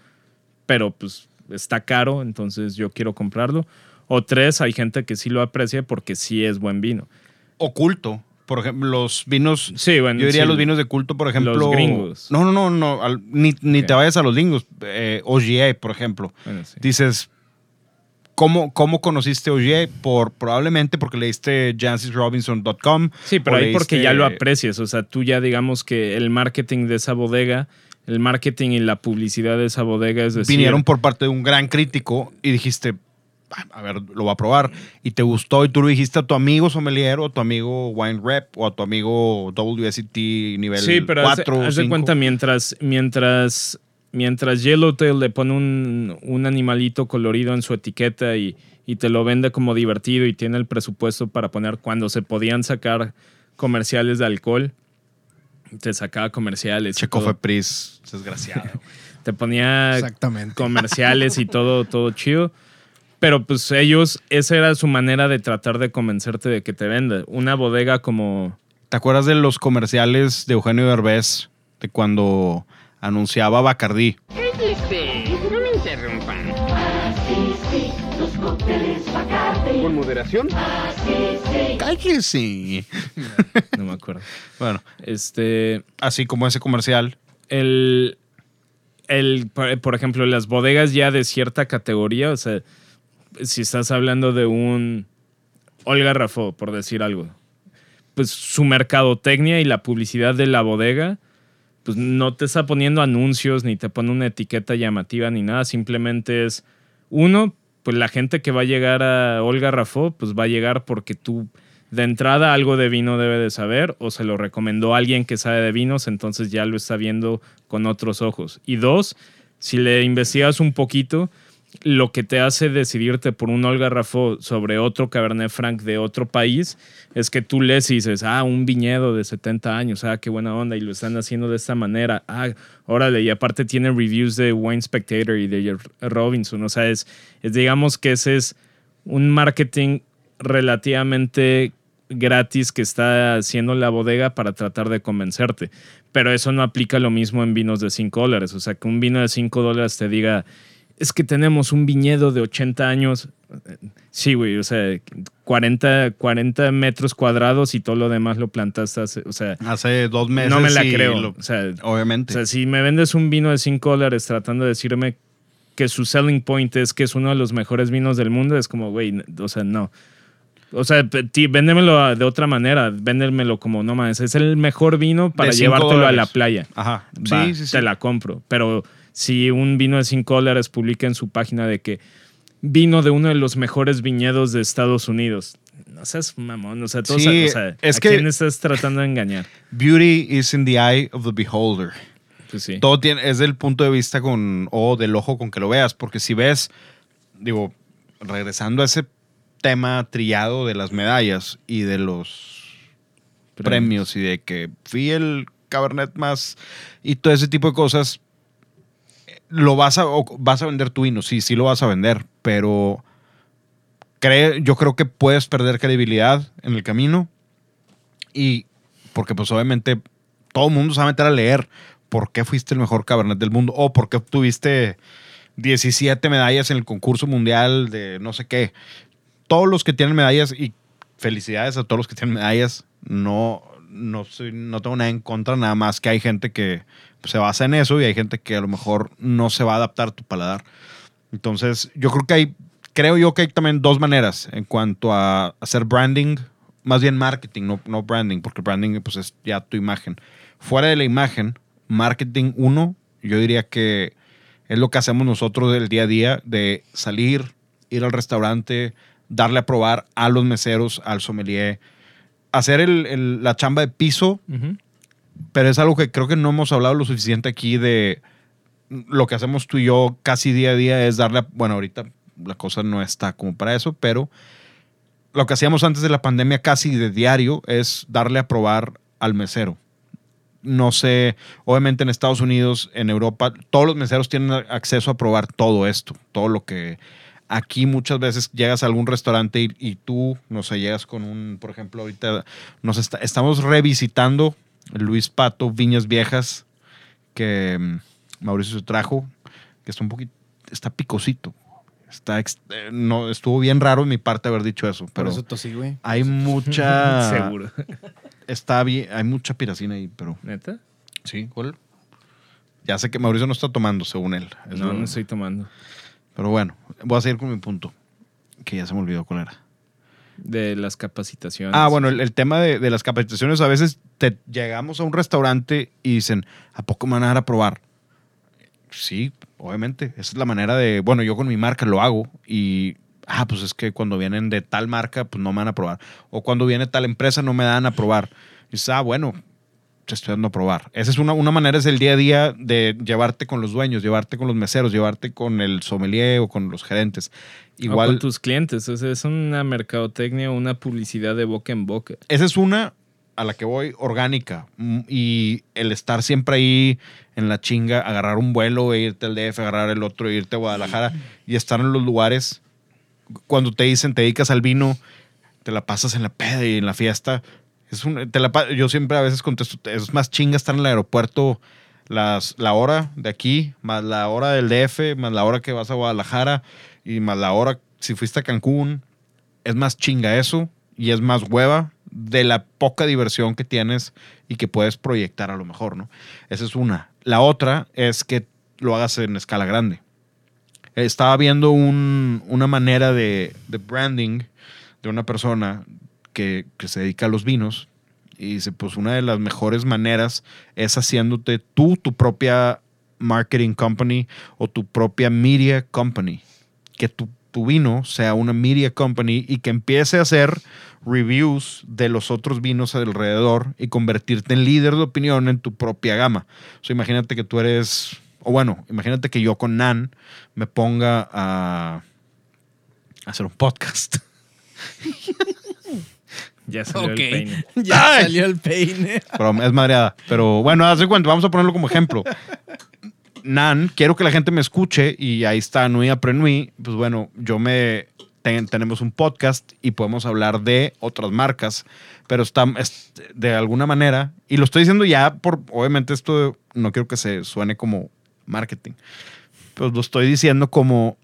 Speaker 3: pero pues está caro, entonces yo quiero comprarlo. O tres, hay gente que sí lo aprecia porque sí es buen vino.
Speaker 1: Oculto. Por ejemplo, los vinos.
Speaker 3: Sí, bueno.
Speaker 1: yo diría
Speaker 3: sí.
Speaker 1: los vinos de culto, por ejemplo.
Speaker 3: Los gringos.
Speaker 1: No, no, no, no. al- ni ni te vayas a los gringos. Eh, OGA, por ejemplo.
Speaker 3: Bueno, sí.
Speaker 1: Dices, ¿cómo, ¿cómo conociste OGA? Por, probablemente porque leíste jancisrobinson.com.
Speaker 3: Sí, pero ahí porque ya lo aprecias. O sea, tú ya digamos que el marketing de esa bodega, el marketing y la publicidad de esa bodega es decir.
Speaker 1: Vinieron por parte de un gran crítico y dijiste, "Ah, a ver, lo voy a probar. Y te gustó y tú lo dijiste a tu amigo sommelier o a tu amigo wine rep o a tu amigo WSET nivel
Speaker 3: Sí, pero haz,
Speaker 1: 4
Speaker 3: haz de cuenta mientras, mientras, mientras Yellowtail le pone un, un animalito colorido en su etiqueta y, y te lo vende como divertido y tiene el presupuesto para poner cuando se podían sacar comerciales de alcohol, te sacaba comerciales.
Speaker 1: Checo
Speaker 3: todo.
Speaker 1: Fepris, desgraciado.
Speaker 3: Te ponía
Speaker 4: Exactamente.
Speaker 3: comerciales y todo, todo chido. Pero pues ellos, esa era su manera de tratar de convencerte de que te venda. Una bodega como...
Speaker 1: ¿Te acuerdas de los comerciales de Eugenio Derbez de cuando anunciaba Bacardí?
Speaker 2: Con moderación.
Speaker 1: ¡Cállese!
Speaker 3: No me acuerdo.
Speaker 1: bueno,
Speaker 3: Este...
Speaker 1: así como ese comercial.
Speaker 3: el, el, por ejemplo, las bodegas ya de cierta categoría, o sea, si estás hablando de un Olga Rafo, por decir algo, pues su mercadotecnia y la publicidad de la bodega, pues no te está poniendo anuncios ni te pone una etiqueta llamativa ni nada, simplemente es uno, pues la gente que va a llegar a Olga Rafo, pues va a llegar porque tú de entrada algo de vino debe de saber o se lo recomendó alguien que sabe de vinos, entonces ya lo está viendo con otros ojos. Y dos, si le investigas un poquito, lo que te hace decidirte por un Olga Rafo sobre otro Cabernet Franc de otro país es que tú lees y dices, ah, un viñedo de 70 años, ah, qué buena onda, y lo están haciendo de esta manera, ah, órale, y aparte tiene reviews de Wine Spectator y de Robinson, o sea, es, es digamos que ese es un marketing relativamente gratis que está haciendo la bodega para tratar de convencerte. Pero eso no aplica lo mismo en vinos de 5 dólares. O sea, que un vino de 5 dólares te diga, es que tenemos un viñedo de 80 años. Sí, güey, o sea, 40, 40 metros cuadrados y todo lo demás lo plantaste hace, o sea,
Speaker 1: Hace dos meses.
Speaker 3: no me la creo.
Speaker 1: lo-
Speaker 3: o, sea, o
Speaker 1: obviamente.
Speaker 3: sea, si me vendes un vino de 5 dólares tratando de decirme que su selling point es que es uno de los mejores vinos del mundo, es como, güey, o sea, no. O sea, ti- véndemelo de otra manera, véndemelo como, no mames, es el mejor vino para llevártelo a la playa.
Speaker 1: Ajá.
Speaker 3: Va,
Speaker 1: sí, sí, sí.
Speaker 3: Te la compro. Pero si un vino de 5 dólares publica en su página de que vino de uno de los mejores viñedos de Estados Unidos. No seas mamón. O sea, todos,
Speaker 1: Sí,
Speaker 3: o sea,
Speaker 1: es
Speaker 3: ¿a
Speaker 1: que-
Speaker 3: quién estás tratando de engañar?
Speaker 1: Beauty is in the eye of the beholder.
Speaker 3: Pues sí.
Speaker 1: Todo tiene, es del punto de vista con, o del ojo con que lo veas, porque si ves, digo, regresando a ese tema trillado de las medallas y de los premios, y de que fui el cabernet más y todo ese tipo de cosas, lo vas a, vas a vender tu vino, sí, sí lo vas a vender, pero cree, yo creo que puedes perder credibilidad en el camino y porque pues obviamente todo el mundo se va a meter a leer por qué fuiste el mejor cabernet del mundo o por qué obtuviste 17 medallas en el concurso mundial de no sé qué. Todos los que tienen medallas y felicidades a todos los que tienen medallas, no, no, no tengo nada en contra, nada más que hay gente que se basa en eso y hay gente que a lo mejor no se va a adaptar a tu paladar. Entonces, yo creo que hay, creo yo que hay también dos maneras en cuanto a hacer branding, más bien marketing, no, no branding, porque branding pues es ya tu imagen. Fuera de la imagen, marketing uno, yo diría que es lo que hacemos nosotros del día a día, de salir, ir al restaurante, darle a probar a los meseros, al sommelier, hacer el- la chamba de piso. Pero es algo que creo que no hemos hablado lo suficiente aquí de lo que hacemos tú y yo casi día a día es darle, a- bueno, ahorita la cosa no está como para eso, pero lo que hacíamos antes de la pandemia casi de diario es darle a probar al mesero. No sé, obviamente en Estados Unidos, en Europa, todos los meseros tienen acceso a probar todo esto, todo lo que aquí muchas veces llegas a algún restaurante y, y tú, no sé, llegas con un, por ejemplo, ahorita nos está- estamos revisitando Luis Pato, Viñas Viejas, que mm, Mauricio se trajo, que está un poquito, está picosito. Está ex- eh, no, estuvo bien raro en mi parte haber dicho eso,
Speaker 4: Por
Speaker 1: pero
Speaker 4: eso tosí, güey.
Speaker 1: hay mucha.
Speaker 3: Seguro.
Speaker 1: Está bien, hay mucha piracina ahí, pero.
Speaker 3: ¿Neta?
Speaker 1: Sí, ¿cuál? Ya sé que Mauricio no está tomando, según él. Es
Speaker 3: no,
Speaker 1: lo-
Speaker 3: no estoy tomando.
Speaker 1: Pero bueno, voy a seguir con mi punto. Que ya se me olvidó cuál era.
Speaker 3: De las capacitaciones.
Speaker 1: Ah, bueno, el, tema de, de las capacitaciones, a veces te llegamos a un restaurante y dicen, ¿a poco me van a dar a probar? Sí, obviamente. Esa es la manera de, bueno, yo con mi marca lo hago y, ah, pues es que cuando vienen de tal marca, pues no me van a probar. O cuando viene tal empresa, no me dan a probar. Y dices, ah, bueno, estoy dando a probar. Esa es una, una manera, es el día a día de llevarte con los dueños, llevarte con los meseros, llevarte con el sommelier o con los gerentes.
Speaker 3: Igual.
Speaker 1: Igual,
Speaker 3: con tus clientes. O sea, es una mercadotecnia, una publicidad de boca en boca.
Speaker 1: esa es una a la que voy orgánica. Mm, Y el estar siempre ahí en la chinga, agarrar un vuelo e irte al DF, agarrar el otro e irte a Guadalajara y estar en los lugares. Cuando te dicen te dedicas al vino, te la pasas en la peda y en la fiesta. Es un, te la yo siempre a veces contesto, es más chinga estar en el aeropuerto las, la hora de aquí, más la hora del DF, más la hora que vas a Guadalajara y más la hora si fuiste a Cancún. Es más chinga eso y es más hueva de la poca diversión que tienes y que puedes proyectar a lo mejor, ¿no? Esa es una. La otra es que lo hagas en escala grande. Estaba viendo un- una manera de, de branding de una persona que, se dedica a los vinos y dice, pues una de las mejores maneras es haciéndote tú tu propia marketing company o tu propia media company. Que tu, tu vino sea una media company y que empiece a hacer reviews de los otros vinos alrededor y convertirte en líder de opinión en tu propia gama. O imagínate que tú eres, o bueno, imagínate que yo con Nan me ponga a hacer un podcast.
Speaker 3: Ya salió
Speaker 4: Ok.
Speaker 3: el peine.
Speaker 4: Ya
Speaker 1: Ay.
Speaker 4: salió el peine.
Speaker 1: Pero es madreada. Pero bueno, haz de cuenta, vamos a ponerlo como ejemplo. Nan, quiero que la gente me escuche y ahí está Nui Aprenui. Pues bueno, yo me ten- tenemos un podcast y podemos hablar de otras marcas, pero está es- de alguna manera, y lo estoy diciendo ya por, obviamente esto no quiero que se suene como marketing, pero lo estoy diciendo como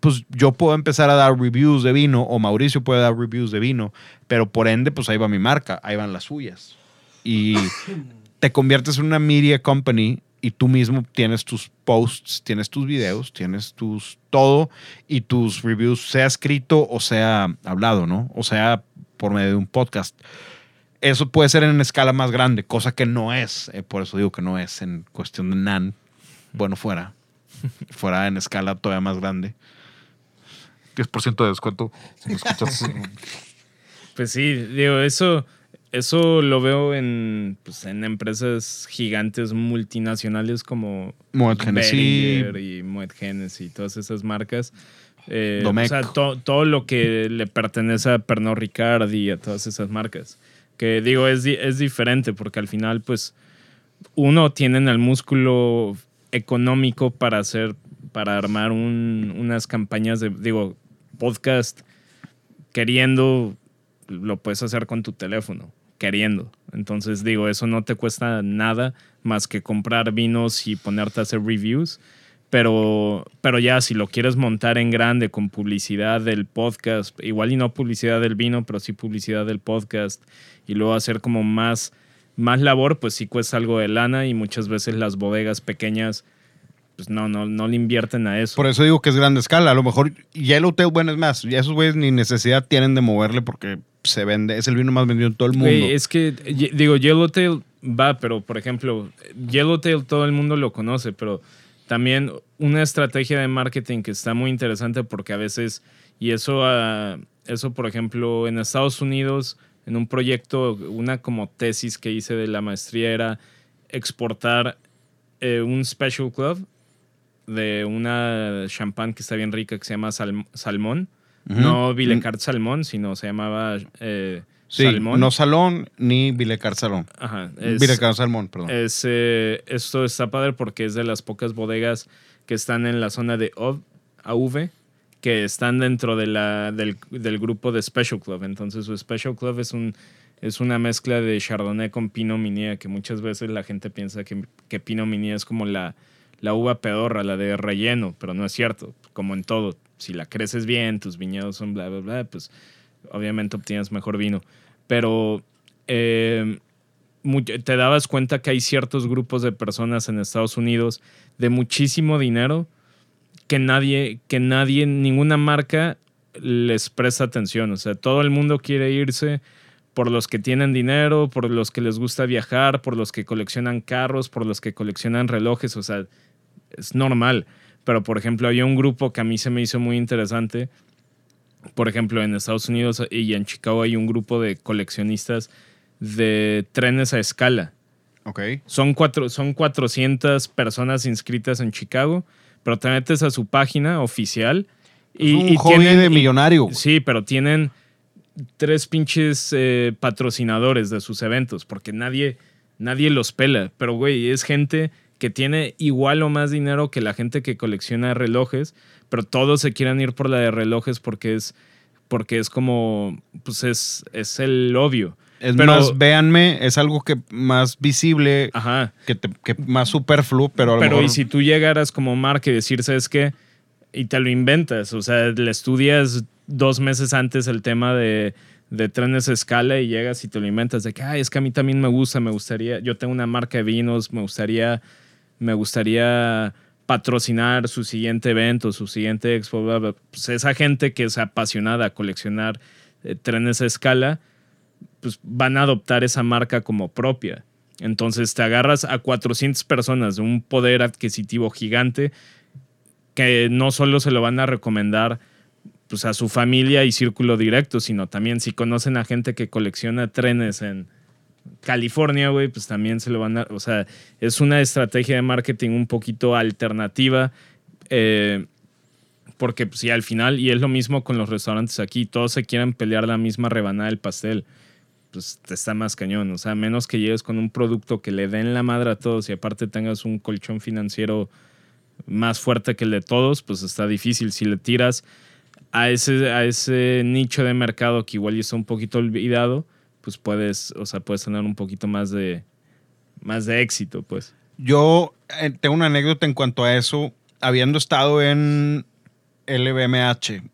Speaker 1: pues yo puedo empezar a dar reviews de vino o Mauricio puede dar reviews de vino, pero por ende, pues ahí va mi marca, ahí van las suyas. Y te conviertes en una media company y tú mismo tienes tus posts, tienes tus videos, tienes tus todo y tus reviews, sea escrito o sea hablado, ¿no? O sea, por medio de un podcast. Eso puede ser en escala más grande, cosa que no es, eh, por eso digo que no es en cuestión de NAN. Bueno, fuera. fuera en escala todavía más grande. 10% de descuento. Si me escuchas.
Speaker 3: Pues sí, digo, eso, eso lo veo en, pues, en empresas gigantes multinacionales como
Speaker 1: Moet.
Speaker 3: Behringer y Moet y todas esas marcas. Eh, o sea, to- todo lo que le pertenece a Pernod Ricard y a todas esas marcas. Que digo, es, es diferente porque al final, pues, uno tienen el músculo económico para hacer, para armar un- unas campañas de, digo, podcast queriendo, lo puedes hacer con tu teléfono, queriendo. Entonces, digo, eso no te cuesta nada más que comprar vinos y ponerte a hacer reviews. Pero, pero ya, si lo quieres montar en grande con publicidad del podcast, igual y no publicidad del vino, pero sí publicidad del podcast, y luego hacer como más, más labor, pues sí cuesta algo de lana y muchas veces las bodegas pequeñas, pues no, no, no le invierten a eso.
Speaker 1: Por eso digo que es grande escala. A lo mejor Yellowtail, bueno, es más, ya esos güeyes ni necesidad tienen de moverle porque se vende, es el vino más vendido en todo el mundo.
Speaker 3: Güey, es que, digo, Yellowtail va, pero por ejemplo, Yellowtail todo el mundo lo conoce, pero también una estrategia de marketing que está muy interesante porque a veces, y eso, ah, eso por ejemplo, en Estados Unidos, en un proyecto, una como tesis que hice de la maestría era exportar eh, un special club de una champán que está bien rica que se llama Salm- Salmón. No Villecart Salmón, sino se llamaba eh,
Speaker 1: Sí,
Speaker 3: Salmón.
Speaker 1: no Salón ni Vilecar Salón.
Speaker 3: Ajá. es-
Speaker 1: Salmón, perdón.
Speaker 3: es, eh, esto está padre porque es de las pocas bodegas que están en la zona de OV, AV, que están dentro de la, del, del grupo de Special Club. Entonces, su Special Club es, un, es una mezcla de Chardonnay con Pinot Meunier, que muchas veces la gente piensa que, que Pinot Meunier es como la, la uva pedorra, la de relleno, pero no es cierto. Como en todo, si la creces bien, tus viñedos son bla, bla, bla, pues obviamente obtienes mejor vino. Pero mu- te dabas cuenta que hay ciertos grupos de personas en Estados Unidos de muchísimo dinero que nadie, que nadie, ninguna marca les presta atención. O sea, todo el mundo quiere irse por los que tienen dinero, por los que les gusta viajar, por los que coleccionan carros, por los que coleccionan relojes. O sea, es normal. Pero, por ejemplo, había un grupo que a mí se me hizo muy interesante. Por ejemplo, en Estados Unidos y en Chicago hay un grupo de coleccionistas de trenes a escala.
Speaker 1: Ok.
Speaker 3: Son, cuatro, son 400 personas inscritas en Chicago, pero te metes a su página oficial y,
Speaker 1: es un
Speaker 3: y
Speaker 1: hobby
Speaker 3: tienen-
Speaker 1: de millonario.
Speaker 3: Sí, pero tienen tres pinches eh, patrocinadores de sus eventos, porque nadie, nadie los pela. Pero, güey, es gente que tiene igual o más dinero que la gente que colecciona relojes, pero todos se quieren ir por la de relojes porque es, porque es como, pues es, es el obvio.
Speaker 1: Es
Speaker 3: Pero-
Speaker 1: más, véanme, es algo que más visible,
Speaker 3: Ajá.
Speaker 1: que, te- que más superfluo, pero a lo
Speaker 3: Pero
Speaker 1: mejor...
Speaker 3: y si tú llegaras como marca y decir, ¿sabes qué? Y te lo inventas, o sea, le estudias dos meses antes el tema de, de trenes a escala y llegas y te lo inventas de que, ay, es que a mí también me gusta, me gustaría, yo tengo una marca de vinos, me gustaría, me gustaría patrocinar su siguiente evento, su siguiente expo. Pues esa gente que es apasionada a coleccionar eh, trenes a escala, pues van a adoptar esa marca como propia. Entonces te agarras a 400 personas de un poder adquisitivo gigante que no solo se lo van a recomendar pues, a su familia y círculo directo, sino también si conocen a gente que colecciona trenes en California, güey, pues también se lo van a... O sea, es una estrategia de marketing un poquito alternativa. eh, porque pues, al final, y es lo mismo con los restaurantes aquí, todos se quieren pelear la misma rebanada del pastel pues te está más cañón. O sea, menos que llegues con un producto que le den la madre a todos y aparte tengas un colchón financiero más fuerte que el de todos, pues está difícil. Si le tiras a ese, a ese nicho de mercado que igual ya está un poquito olvidado, pues puedes, o sea, puedes tener un poquito más de, más de éxito, pues.
Speaker 1: Yo eh, tengo una anécdota en cuanto a eso. Habiendo estado en LVMH,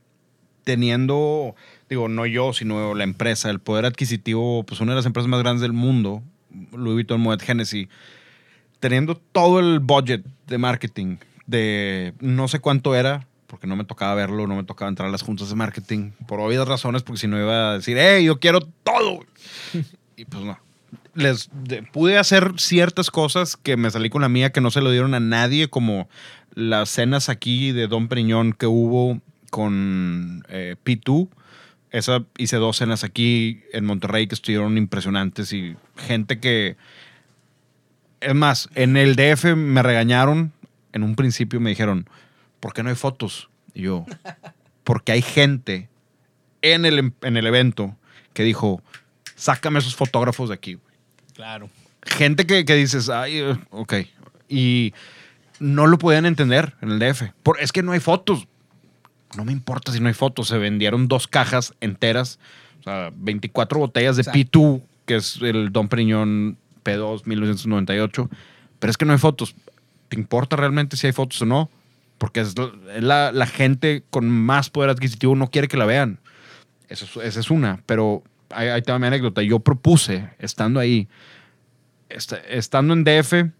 Speaker 1: teniendo, digo, no yo, sino la empresa, el poder adquisitivo, pues una de las empresas más grandes del mundo, Louis Vuitton Moet Hennessy, teniendo todo el budget de marketing, de no sé cuánto era, porque no me tocaba verlo, no me tocaba entrar a las juntas de marketing, por obvias razones, porque si no iba a decir, hey, yo quiero todo. y pues no. Les de- pude hacer ciertas cosas que me salí con la mía que no se lo dieron a nadie, como las cenas aquí de Don Periñón que hubo con eh, P2. Esa hice dos cenas aquí en Monterrey que estuvieron impresionantes y gente que. Es más, en el DF me regañaron. En un principio me dijeron, ¿por qué no hay fotos? Y yo, porque hay gente en el, en el evento que dijo, sácame esos fotógrafos de aquí.
Speaker 4: Claro.
Speaker 1: Gente que, que dices, ay, eh, ok. Y no lo podían entender en el DF. Por, es que no hay fotos. No me importa si no hay fotos. Se vendieron dos cajas enteras, o sea, 24 botellas de
Speaker 4: Exacto.
Speaker 1: P2, que es el Don Periñón P2 1998. Pero es que no hay fotos. ¿Te importa realmente si hay fotos o no? Porque es la, la gente con más poder adquisitivo no quiere que la vean. Eso es- esa es una. Pero ahí, ahí mi anécdota. Yo propuse, estando ahí, est- estando en DF,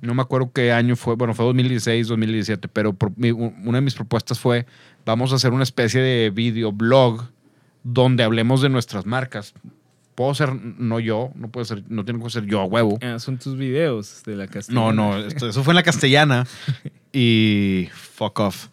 Speaker 1: no me acuerdo qué año fue, bueno, fue 2016, 2017, pero mi- una de mis propuestas fue, vamos a hacer una especie de videoblog donde hablemos de nuestras marcas. Puedo ser, no yo, no puede ser, no tiene que ser yo a huevo.
Speaker 3: Ah, son tus videos de la castellana.
Speaker 1: No, no, esto- eso fue en la castellana y fuck off.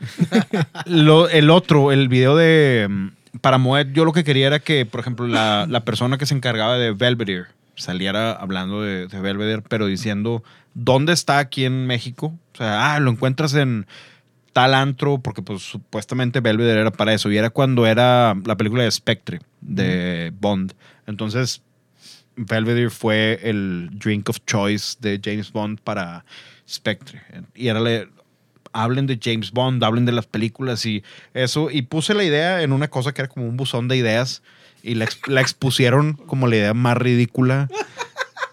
Speaker 1: Lo- el otro, el video de mm, para Moet, yo lo que quería era que, por ejemplo, la, la persona que se encargaba de Belvedere saliera hablando de, de Belvedere, pero diciendo dónde está aquí en México. O sea, ah, lo encuentras en tal antro, porque pues supuestamente Belvedere era para eso. Y era cuando era la película de Spectre, de Bond. Entonces, Belvedere fue el drink of choice de James Bond para Spectre. Y era le- hablen de James Bond, hablen de las películas y eso. Y puse la idea en una cosa que era como un buzón de ideas y la, ex- la expusieron como la idea más ridícula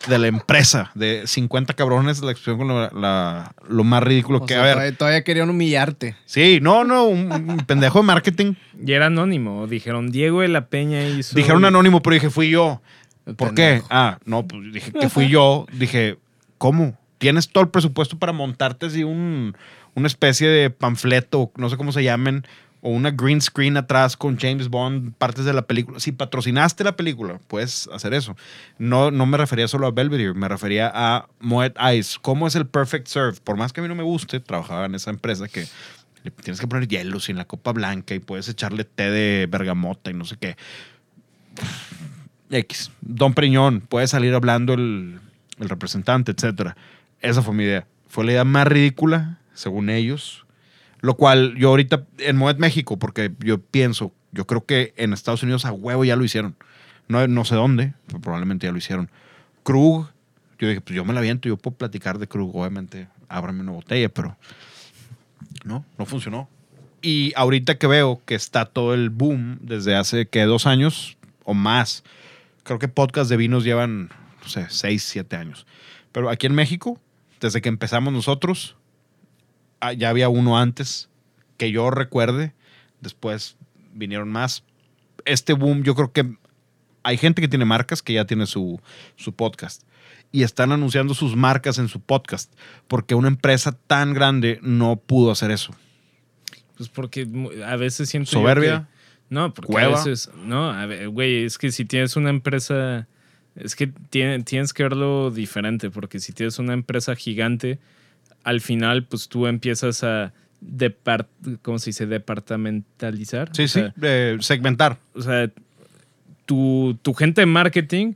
Speaker 1: de la empresa. De 50 cabrones la expusieron como la- la- lo más ridículo
Speaker 4: O
Speaker 1: que,
Speaker 4: sea,
Speaker 1: a ver,
Speaker 4: todavía, todavía querían humillarte.
Speaker 1: sí, no, no, un, un pendejo de marketing.
Speaker 3: Y era anónimo. Dijeron Diego de la Peña hizo.
Speaker 1: Dijeron anónimo, pero dije, fui yo.
Speaker 4: El
Speaker 1: ¿Por qué? Ah, no, pues dije que fui yo. Dije, ¿cómo? ¿Tienes todo el presupuesto para montarte así un, una especie de panfleto, no sé cómo se llamen, o una green screen atrás con James Bond, partes de la película? Si patrocinaste la película, puedes hacer eso. No, no me refería solo a Belvedere, me refería a Moet Ice. ¿Cómo es el perfect serve? Por más que a mí no me guste, trabajaba en esa empresa que le tienes que poner hielos y en la copa blanca y puedes echarle té de bergamota y no sé qué. X. Don Priñón, puede salir hablando el, el representante, etcétera. Esa fue mi idea. Fue la idea más ridícula, según ellos. Lo cual yo ahorita, en Moet México, porque yo pienso, yo creo que en Estados Unidos a huevo ya lo hicieron. No, no sé dónde, pero probablemente ya lo hicieron. Krug, yo dije, pues yo me la aviento, yo puedo platicar de Krug, obviamente, ábrame una botella, pero no, no funcionó. Y ahorita que veo que está todo el boom desde hace que dos años o más, creo que podcasts de vinos llevan, no sé, seis, siete años. Pero aquí en México, desde que empezamos nosotros, ya había uno antes que yo recuerde. Después vinieron más. Este boom, yo creo que hay gente que tiene marcas que ya tiene su, su podcast y están anunciando sus marcas en su podcast porque una empresa tan grande no pudo hacer eso.
Speaker 3: Pues porque a veces siento.
Speaker 1: Soberbia.
Speaker 3: que- no, porque a veces. No, a ver, güey, es que si tienes una empresa. Es que tiene- tienes que verlo diferente, porque si tienes una empresa gigante, al final, pues tú empiezas a. Depart ¿Cómo se dice? Departamentalizar.
Speaker 1: Sí,
Speaker 3: O
Speaker 1: sí,
Speaker 3: sea,
Speaker 1: eh, segmentar.
Speaker 3: o sea, tu, tu gente de marketing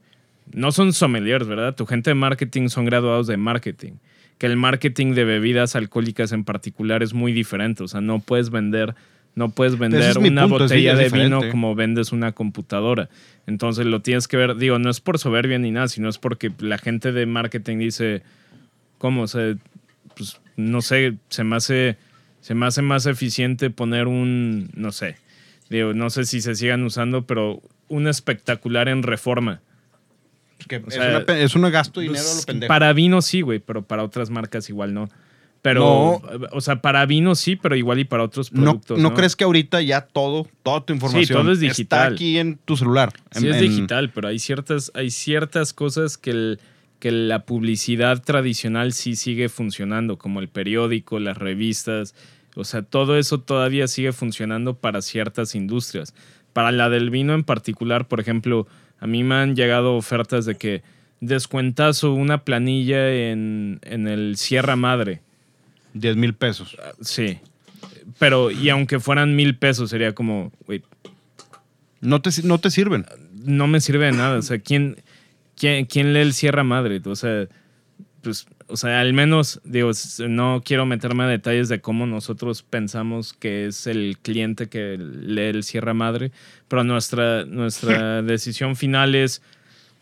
Speaker 3: no son sommeliers, ¿verdad? Tu gente de marketing son graduados de marketing. Que el marketing de bebidas alcohólicas en particular es muy diferente. O sea, no puedes vender, no puedes vender
Speaker 1: es
Speaker 3: una
Speaker 1: punto,
Speaker 3: botella de vino como vendes una computadora. Entonces lo tienes que ver, digo, no es por soberbia ni nada, sino es porque la gente de marketing dice, ¿cómo? O sea, no sé, se me hace, se me hace más eficiente poner un, no sé, digo, no sé si se sigan usando, pero un espectacular en reforma.
Speaker 1: Que es,
Speaker 3: sea,
Speaker 1: una pe- es un gasto de dinero a lo
Speaker 3: Pues,
Speaker 1: pendejo.
Speaker 3: para vino sí, güey, pero para otras marcas igual no. Pero, o sea, para vino sí, pero igual y para otros
Speaker 1: ¿No,
Speaker 3: productos.
Speaker 1: ¿no crees que ahorita ya todo, toda tu información
Speaker 3: todo es
Speaker 1: está aquí en tu celular?
Speaker 3: Sí
Speaker 1: En-
Speaker 3: es
Speaker 1: en-
Speaker 3: digital, pero hay ciertas, hay ciertas cosas que, el- que la publicidad tradicional sí sigue funcionando, como el periódico, las revistas. O sea, todo eso todavía sigue funcionando para ciertas industrias. Para la del vino en particular, por ejemplo, a mí me han llegado ofertas de que descuentazo una planilla en, en el Sierra Madre.
Speaker 1: 10 mil pesos.
Speaker 3: Sí. Pero, y aunque fueran mil pesos, sería como,
Speaker 1: No te, no te sirven.
Speaker 3: no me sirve de nada. O sea, ¿quién, quién, quién lee el Sierra Madre? O sea, pues, o sea, al menos, digo, no quiero meterme a detalles de cómo nosotros pensamos que es el cliente que lee el Sierra Madre, pero nuestra, nuestra decisión final es,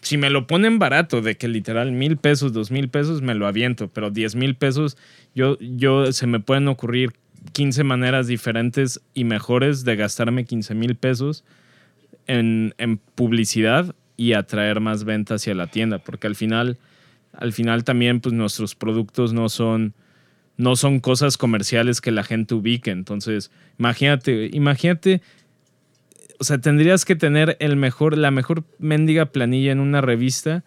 Speaker 3: si me lo ponen barato, de que literal mil pesos, dos mil pesos, me lo aviento, pero diez mil pesos, yo, yo, se me pueden ocurrir 15 maneras diferentes y mejores de gastarme 15 mil pesos en, en publicidad y atraer más ventas hacia la tienda, porque al final, al final también pues nuestros productos no son, no son cosas comerciales que la gente ubique. Entonces, imagínate, imagínate, o sea, tendrías que tener el mejor, la mejor mendiga planilla en una revista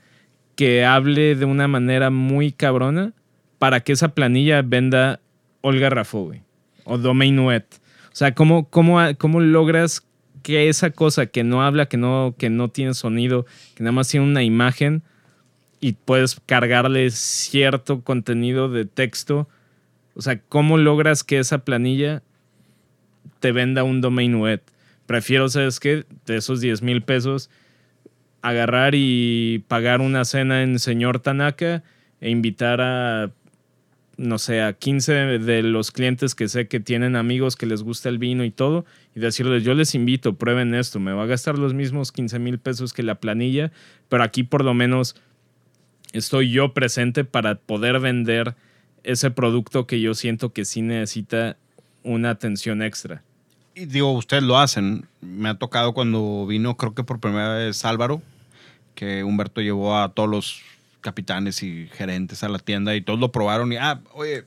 Speaker 3: que hable de una manera muy cabrona para que esa planilla venda Olga Rafo, güey, o Domain Wet. O sea, ¿cómo, cómo, cómo logras que esa cosa que no habla, que no, que no tiene sonido, que nada más tiene una imagen y puedes cargarle cierto contenido de texto? O sea, ¿cómo logras que esa planilla te venda un domain web? Prefiero, ¿sabes qué? De esos 10 mil pesos, agarrar y pagar una cena en Señor Tanaka e invitar a, no sé, a 15 de los clientes que sé que tienen amigos que les gusta el vino y todo, y decirles, yo les invito, prueben esto, me va a gastar los mismos 15 mil pesos que la planilla, pero aquí por lo menos estoy yo presente para poder vender ese producto que yo siento que sí necesita una atención extra.
Speaker 1: Y digo, ustedes lo hacen. Me ha tocado cuando vino, creo que por primera vez Álvaro, que Humberto llevó a todos los capitanes y gerentes a la tienda y todos lo probaron y, ah, oye,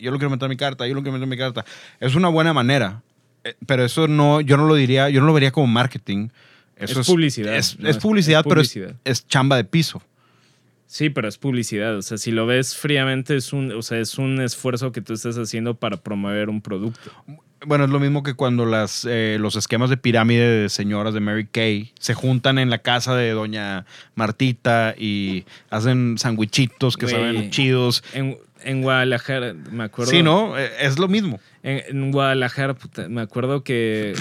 Speaker 1: yo lo quiero meter en mi carta, yo lo quiero meter en mi carta. Es una buena manera, eh, pero eso no, yo no lo diría, yo no lo vería como marketing. Eso
Speaker 3: Es publicidad,
Speaker 1: Es,
Speaker 3: ¿no?
Speaker 1: es
Speaker 3: Es-
Speaker 1: publicidad, pero es-
Speaker 3: publicidad.
Speaker 1: Es, chamba de piso.
Speaker 3: Sí, pero es publicidad. O sea, si lo ves fríamente, es un, o sea, es un esfuerzo que tú estás haciendo para promover un producto.
Speaker 1: Bueno, es lo mismo que cuando las, eh, los esquemas de pirámide de señoras de Mary Kay se juntan en la casa de doña Martita y hacen sandwichitos que
Speaker 3: Güey.
Speaker 1: saben chidos.
Speaker 3: En, en Guadalajara, me acuerdo.
Speaker 1: Sí, ¿no? Eh, Es lo mismo.
Speaker 3: En, en Guadalajara, puta, me acuerdo que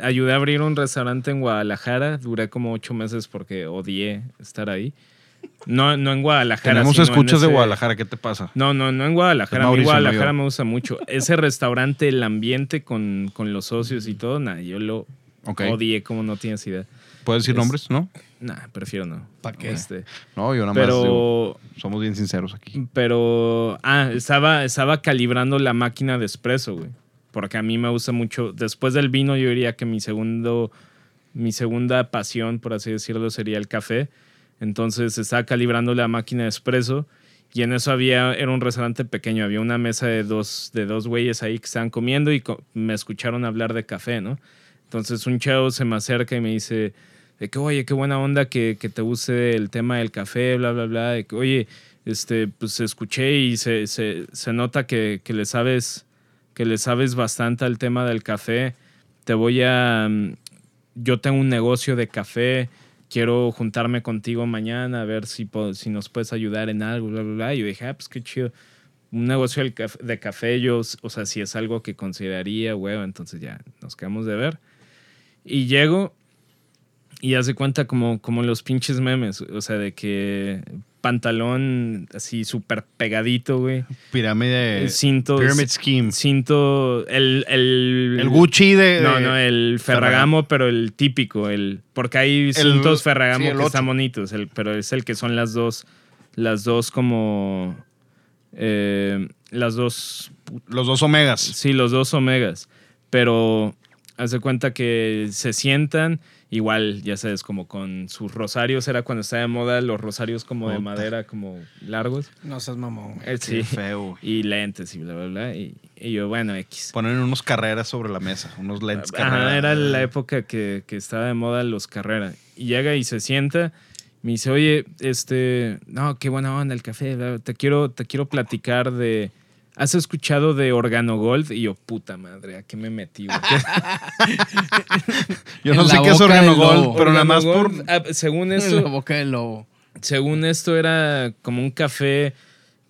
Speaker 3: ayudé a abrir un restaurante en Guadalajara. Duré como ocho meses porque odié estar ahí. No, no en Guadalajara.
Speaker 1: Tenemos
Speaker 3: en
Speaker 1: escuchas de Guadalajara, ¿qué te pasa?
Speaker 3: No, no, no en Guadalajara. A mí
Speaker 1: Mauricio, no
Speaker 3: Guadalajara me gusta mucho. Ese restaurante, el ambiente con, con los socios y todo, nada, yo lo odié como no tienes idea.
Speaker 1: ¿Puedes decir
Speaker 3: Es-
Speaker 1: nombres? ¿No?
Speaker 3: Nah, prefiero no.
Speaker 4: ¿Pa' qué?
Speaker 3: Este,
Speaker 1: No, yo nada más digo,
Speaker 3: pero,
Speaker 1: somos bien sinceros aquí.
Speaker 3: pero, ah, estaba, estaba calibrando la máquina de espresso, güey. Porque a mí me gusta mucho. Después del vino, yo diría que mi segundo, mi segunda pasión, por así decirlo, sería el café. Entonces estaba calibrando la máquina de espresso y en eso había, era un restaurante pequeño, había una mesa de dos, de dos güeyes ahí que estaban comiendo y me escucharon hablar de café, ¿no? Entonces un chavo se me acerca y me dice, de que, oye, qué buena onda que, que te guste el tema del café, bla, bla, bla. De que, oye, este, pues escuché y se, se, se nota que, que le sabes, que le sabes bastante al tema del café. Te voy a, mm, yo tengo un negocio de café, quiero juntarme contigo mañana a ver si, si nos puedes ayudar en algo, bla, bla, bla. Y yo dije, ah, pues qué chido. Un negocio de café, o sea, si es algo que consideraría, huevo, entonces ya nos quedamos de ver. Y llego y hace cuenta como, como los pinches memes, o sea, de que pantalón así súper pegadito, güey.
Speaker 1: Pirámide.
Speaker 3: Cinto.
Speaker 1: Pyramid Scheme.
Speaker 3: Cinto. El, el,
Speaker 1: El Gucci de.
Speaker 3: no,
Speaker 1: de-
Speaker 3: no, el Ferragamo, pero el típico, el porque hay cintos Ferragamo
Speaker 1: sí,
Speaker 3: que están bonitos, el, pero es el que son las dos, las dos como, eh, las dos,
Speaker 1: Los dos Omegas.
Speaker 3: sí, los dos omegas, pero hace cuenta que se sientan, igual, ya sabes, como con sus rosarios, era cuando estaba de moda los rosarios como de madera, como largos.
Speaker 4: No seas mamón.
Speaker 3: Eh, sí.
Speaker 1: feo.
Speaker 3: Y lentes y bla, bla, bla. Y, y yo, bueno, X.
Speaker 1: Ponen unos carreras sobre la mesa, unos lentes
Speaker 3: Ajá,
Speaker 1: carreras.
Speaker 3: era la época que, que estaba de moda los carreras. Y llega y se sienta. Me dice, oye, este, no, qué buena onda el café. Te quiero, te quiero platicar de. ¿Has escuchado de Organo Gold? Y yo, puta madre, ¿a qué me metí?
Speaker 1: Yo no sé qué es Organo Gold,
Speaker 4: lobo.
Speaker 1: pero nada más por.
Speaker 3: Ah, según
Speaker 4: En la
Speaker 3: esto,
Speaker 4: boca del lobo.
Speaker 3: según esto era como un café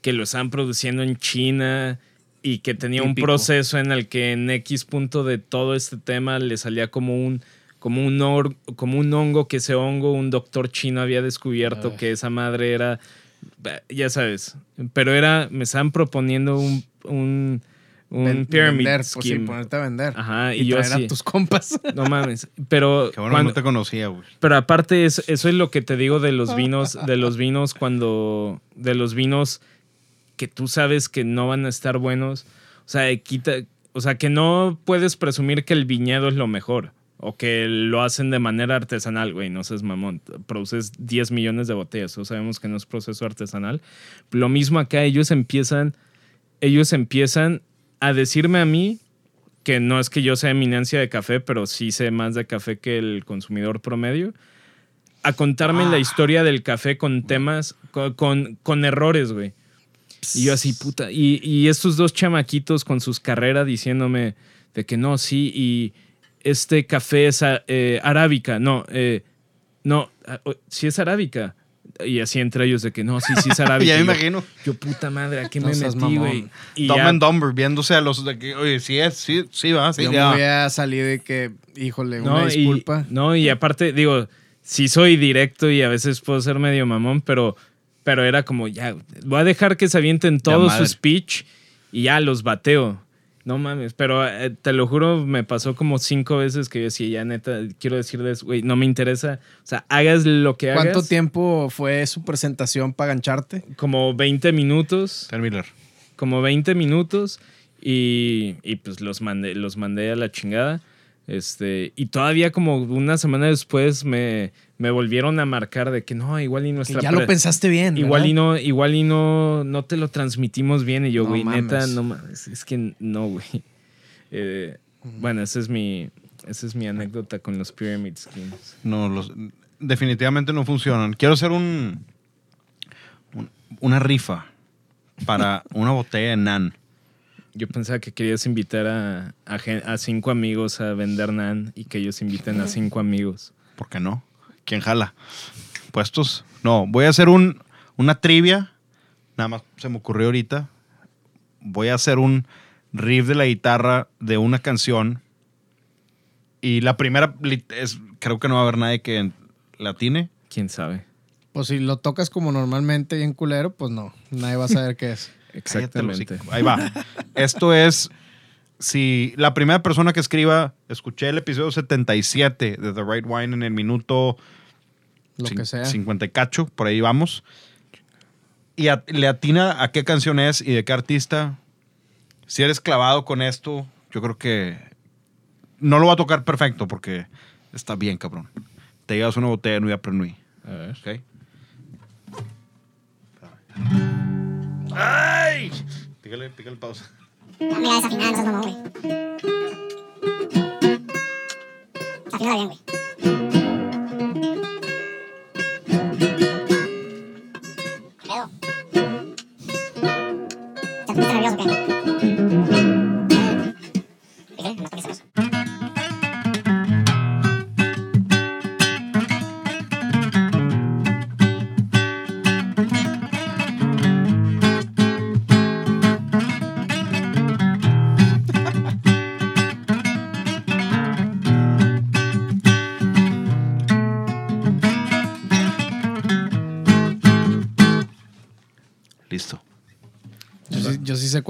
Speaker 3: que lo estaban produciendo en China y que tenía un proceso en el que en X punto de todo este tema le salía como un como un or- como un hongo que ese hongo un doctor chino había descubierto
Speaker 4: Ay.
Speaker 3: que esa madre era ya sabes, pero era me estaban proponiendo un un, un
Speaker 4: Ven-
Speaker 3: pyramid
Speaker 4: vender, pues sí,
Speaker 3: scheme.
Speaker 4: ponerte a vender.
Speaker 3: Ajá, y,
Speaker 4: Y,
Speaker 3: yo
Speaker 4: traer
Speaker 3: así,
Speaker 4: a tus compas.
Speaker 3: no mames, pero
Speaker 1: Qué bueno,
Speaker 3: cuando-
Speaker 1: no te conocía, güey.
Speaker 3: pero aparte es- eso es lo que te digo de los vinos, de los vinos cuando, de los vinos que tú sabes que no van a estar buenos. O sea, quita, o sea, que no puedes presumir que el viñedo es lo mejor o que lo hacen de manera artesanal, güey, no seas mamón. Produces 10 millones de botellas, todos sabemos que no es proceso artesanal. Lo mismo acá, ellos empiezan, ellos empiezan a decirme a mí que no es que yo sea eminencia de café, pero sí sé más de café que el consumidor promedio, a contarme la historia del café con temas, con, con, con errores, güey. Y yo así, puta. Y, y estos dos chamaquitos con sus carreras diciéndome de que no, sí, y este café es a- eh, arábica. No, eh, no, ah, sí es arábica. Y así entre ellos de que no, sí, sí es arábica.
Speaker 1: Ya me
Speaker 3: Y yo,
Speaker 1: imagino.
Speaker 3: Yo, puta madre, ¿a qué
Speaker 4: No
Speaker 3: me metí, güey? Y
Speaker 1: Dumb
Speaker 3: ya-
Speaker 1: and Dumber, viéndose a los de que, oye, sí es, sí, sí va, sí,
Speaker 4: Yo
Speaker 1: ya.
Speaker 4: me voy a salir de que, híjole, una
Speaker 3: No,
Speaker 4: disculpa.
Speaker 3: Y, no, y aparte, digo, sí soy directo y a veces puedo ser medio mamón, pero, pero era como, ya, voy a dejar que se avienten todo su speech y ya los bateo. No mames, pero eh, te lo juro, me pasó como cinco veces que yo decía, ya neta, quiero decirles, güey, no me interesa. O sea, hagas lo que hagas.
Speaker 4: ¿Cuánto tiempo fue su presentación para gancharte?
Speaker 3: Como 20 minutos.
Speaker 1: Ter Miller.
Speaker 3: como 20 minutos y, y, pues los mandé, los mandé a la chingada. Este, y todavía como una semana después me, me volvieron a marcar de que no, igual y
Speaker 4: Que
Speaker 3: nuestra
Speaker 4: ya
Speaker 3: pre-
Speaker 4: lo pensaste bien.
Speaker 3: igual
Speaker 4: ¿verdad?
Speaker 3: y no, igual y no, no te lo transmitimos bien. Y yo,
Speaker 4: No
Speaker 3: güey, neta, no mames, es que no, güey. Eh, bueno, esa es mi, esa es mi anécdota con los Pyramid Schemes.
Speaker 1: No, los, definitivamente no funcionan. Quiero hacer un, un- una rifa para una botella de Nan.
Speaker 3: Yo pensaba que querías invitar a, a, a cinco amigos a vender nan y que ellos inviten a cinco amigos.
Speaker 1: ¿Por qué no? ¿Quién jala? ¿Puestos? No, voy a hacer un, una trivia. Nada más se me ocurrió ahorita. Voy a hacer un riff de la guitarra de una canción. Y la primera, es, creo que no va a haber nadie que la atine.
Speaker 3: ¿Quién sabe?
Speaker 4: Pues si lo tocas como normalmente bien culero, pues no. Nadie va a saber qué es.
Speaker 3: Exactamente.
Speaker 1: Ahí va. Esto es. Si la primera persona que escriba, escuché el episodio 77 de The Right Wine en el minuto
Speaker 4: Lo
Speaker 1: cin-
Speaker 4: que sea.
Speaker 1: 50 y cacho, por ahí vamos. Y a- le atina a qué canción es y de qué artista. Si eres clavado con esto, yo creo que no lo va a tocar perfecto porque está bien, cabrón. Te llevas una botella de Nui Après Nui.
Speaker 3: A ver.
Speaker 1: ¿Ok? ¡Ay! Pícale, pícale pausa.
Speaker 5: Mira, desafinada, no seas mamón, güey. Desafinada bien, güey.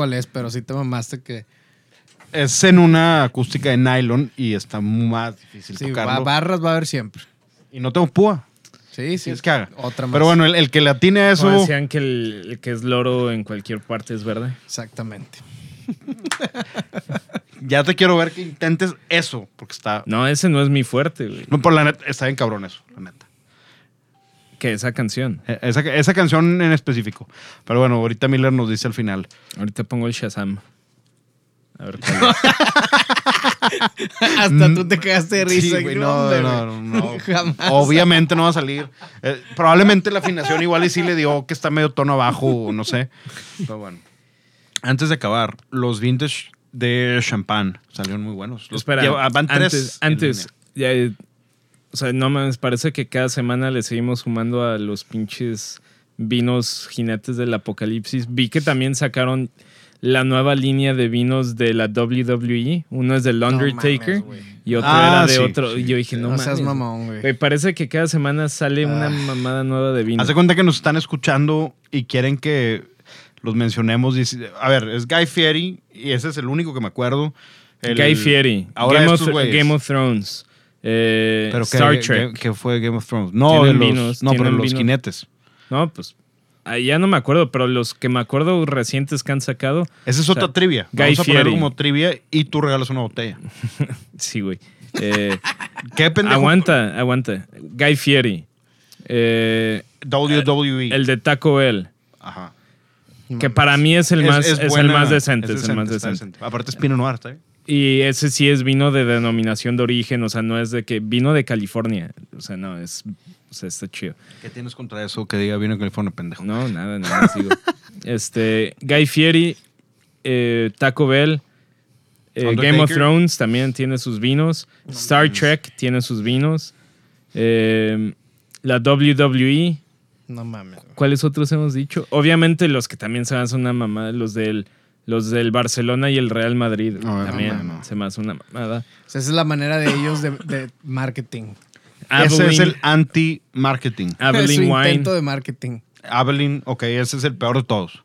Speaker 4: Cuál es, pero sí te mamaste que.
Speaker 1: Es en una acústica de nylon y está más difícil
Speaker 4: Sí,
Speaker 1: tocarlo.
Speaker 4: ba- barras va a haber siempre.
Speaker 1: y no tengo púa.
Speaker 4: Sí, sí.
Speaker 1: Sí, es que haga.
Speaker 4: Otra más.
Speaker 1: Pero bueno, el, el que le atine a
Speaker 3: Como
Speaker 1: eso.
Speaker 3: decían que el, el que es loro en cualquier parte es verde.
Speaker 4: Exactamente.
Speaker 1: Ya te quiero ver que intentes eso, porque está.
Speaker 3: No, ese no es mi fuerte, güey.
Speaker 1: No, por la neta, está bien cabrón eso, la neta.
Speaker 3: Que esa canción.
Speaker 1: Eh, Esa, esa canción en específico. Pero bueno, ahorita Miller nos dice al final.
Speaker 3: Ahorita pongo el Shazam. A ver cuál.
Speaker 4: Hasta tú te quedaste de risa.
Speaker 1: Sí, güey,
Speaker 4: no,
Speaker 1: no, no.
Speaker 4: Jamás.
Speaker 1: Obviamente no va a salir. Eh, probablemente la afinación igual y sí le dio que está medio tono abajo, o no sé. Pero bueno. Antes de acabar, los vintage de champán salieron muy buenos. Los
Speaker 3: Espera,
Speaker 1: van tres
Speaker 3: antes, antes ya, o sea, no mames, parece que cada semana le seguimos sumando a los pinches vinos jinetes del apocalipsis. Vi que también sacaron la nueva línea de vinos de la WWE. Uno es del Undertaker
Speaker 4: mames, güey.
Speaker 3: y otro
Speaker 1: Ah,
Speaker 3: era de
Speaker 1: sí,
Speaker 3: otro.
Speaker 1: sí.
Speaker 3: Y yo dije, no,
Speaker 4: No
Speaker 3: mames.
Speaker 4: seas mamón, güey.
Speaker 3: Parece que cada semana sale una
Speaker 1: Ah.
Speaker 3: mamada nueva de vino.
Speaker 1: Haz de cuenta que nos están escuchando y quieren que los mencionemos. A ver, es Guy Fieri y ese es el único que me acuerdo. El-
Speaker 3: Guy Fieri,
Speaker 1: Ahora
Speaker 3: Game,
Speaker 1: estos
Speaker 3: of,
Speaker 1: güeyes.
Speaker 3: Game of Thrones, eh,
Speaker 1: Pero que,
Speaker 3: Star Trek.
Speaker 1: que fue Game of Thrones. No, de los,
Speaker 3: vinos,
Speaker 1: no pero los jinetes.
Speaker 3: No, pues ya no me acuerdo, pero los que me acuerdo recientes que han sacado,
Speaker 1: Esa es
Speaker 3: O
Speaker 1: otra
Speaker 3: sea,
Speaker 1: trivia.
Speaker 3: Guy
Speaker 1: Vamos a ponerlo
Speaker 3: Fieri.
Speaker 1: como trivia y tú regalas una botella.
Speaker 3: sí, güey. Eh,
Speaker 1: ¿Qué pendejo?
Speaker 3: aguanta, aguanta. Guy Fieri. Eh,
Speaker 1: WWE.
Speaker 3: el de Taco Bell.
Speaker 1: Ajá.
Speaker 3: Que para mí es el
Speaker 1: Es-
Speaker 3: más,
Speaker 1: es
Speaker 3: es el más decente.
Speaker 1: es
Speaker 3: Es, el más decente.
Speaker 1: Aparte es Pinot Noir, ¿está bien?
Speaker 3: Y ese sí es vino de denominación de origen. O sea, no es de que vino de California. O sea, no, es. O sea, está chido.
Speaker 1: ¿Qué tienes contra eso que diga vino de California, pendejo?
Speaker 3: No, nada, nada, sigo. Este, Guy Fieri, eh, Taco Bell, eh, Game of. Thrones también tiene sus vinos. Star Trek tiene sus vinos. Eh, la WWE,
Speaker 4: No mames.
Speaker 3: ¿cuáles otros hemos dicho? Obviamente los que también se me hacen una mamada, los del, los del Barcelona y el Real Madrid.
Speaker 1: No, no,
Speaker 3: también
Speaker 1: no, no.
Speaker 3: se me hace una mamada.
Speaker 4: O sea, esa es la manera de ellos de, de marketing.
Speaker 1: Ese es
Speaker 3: Aveline-
Speaker 1: el anti-marketing.
Speaker 4: su
Speaker 3: Aveline Wine.
Speaker 4: intento de marketing.
Speaker 1: Abilene, ok, ese es el peor de todos.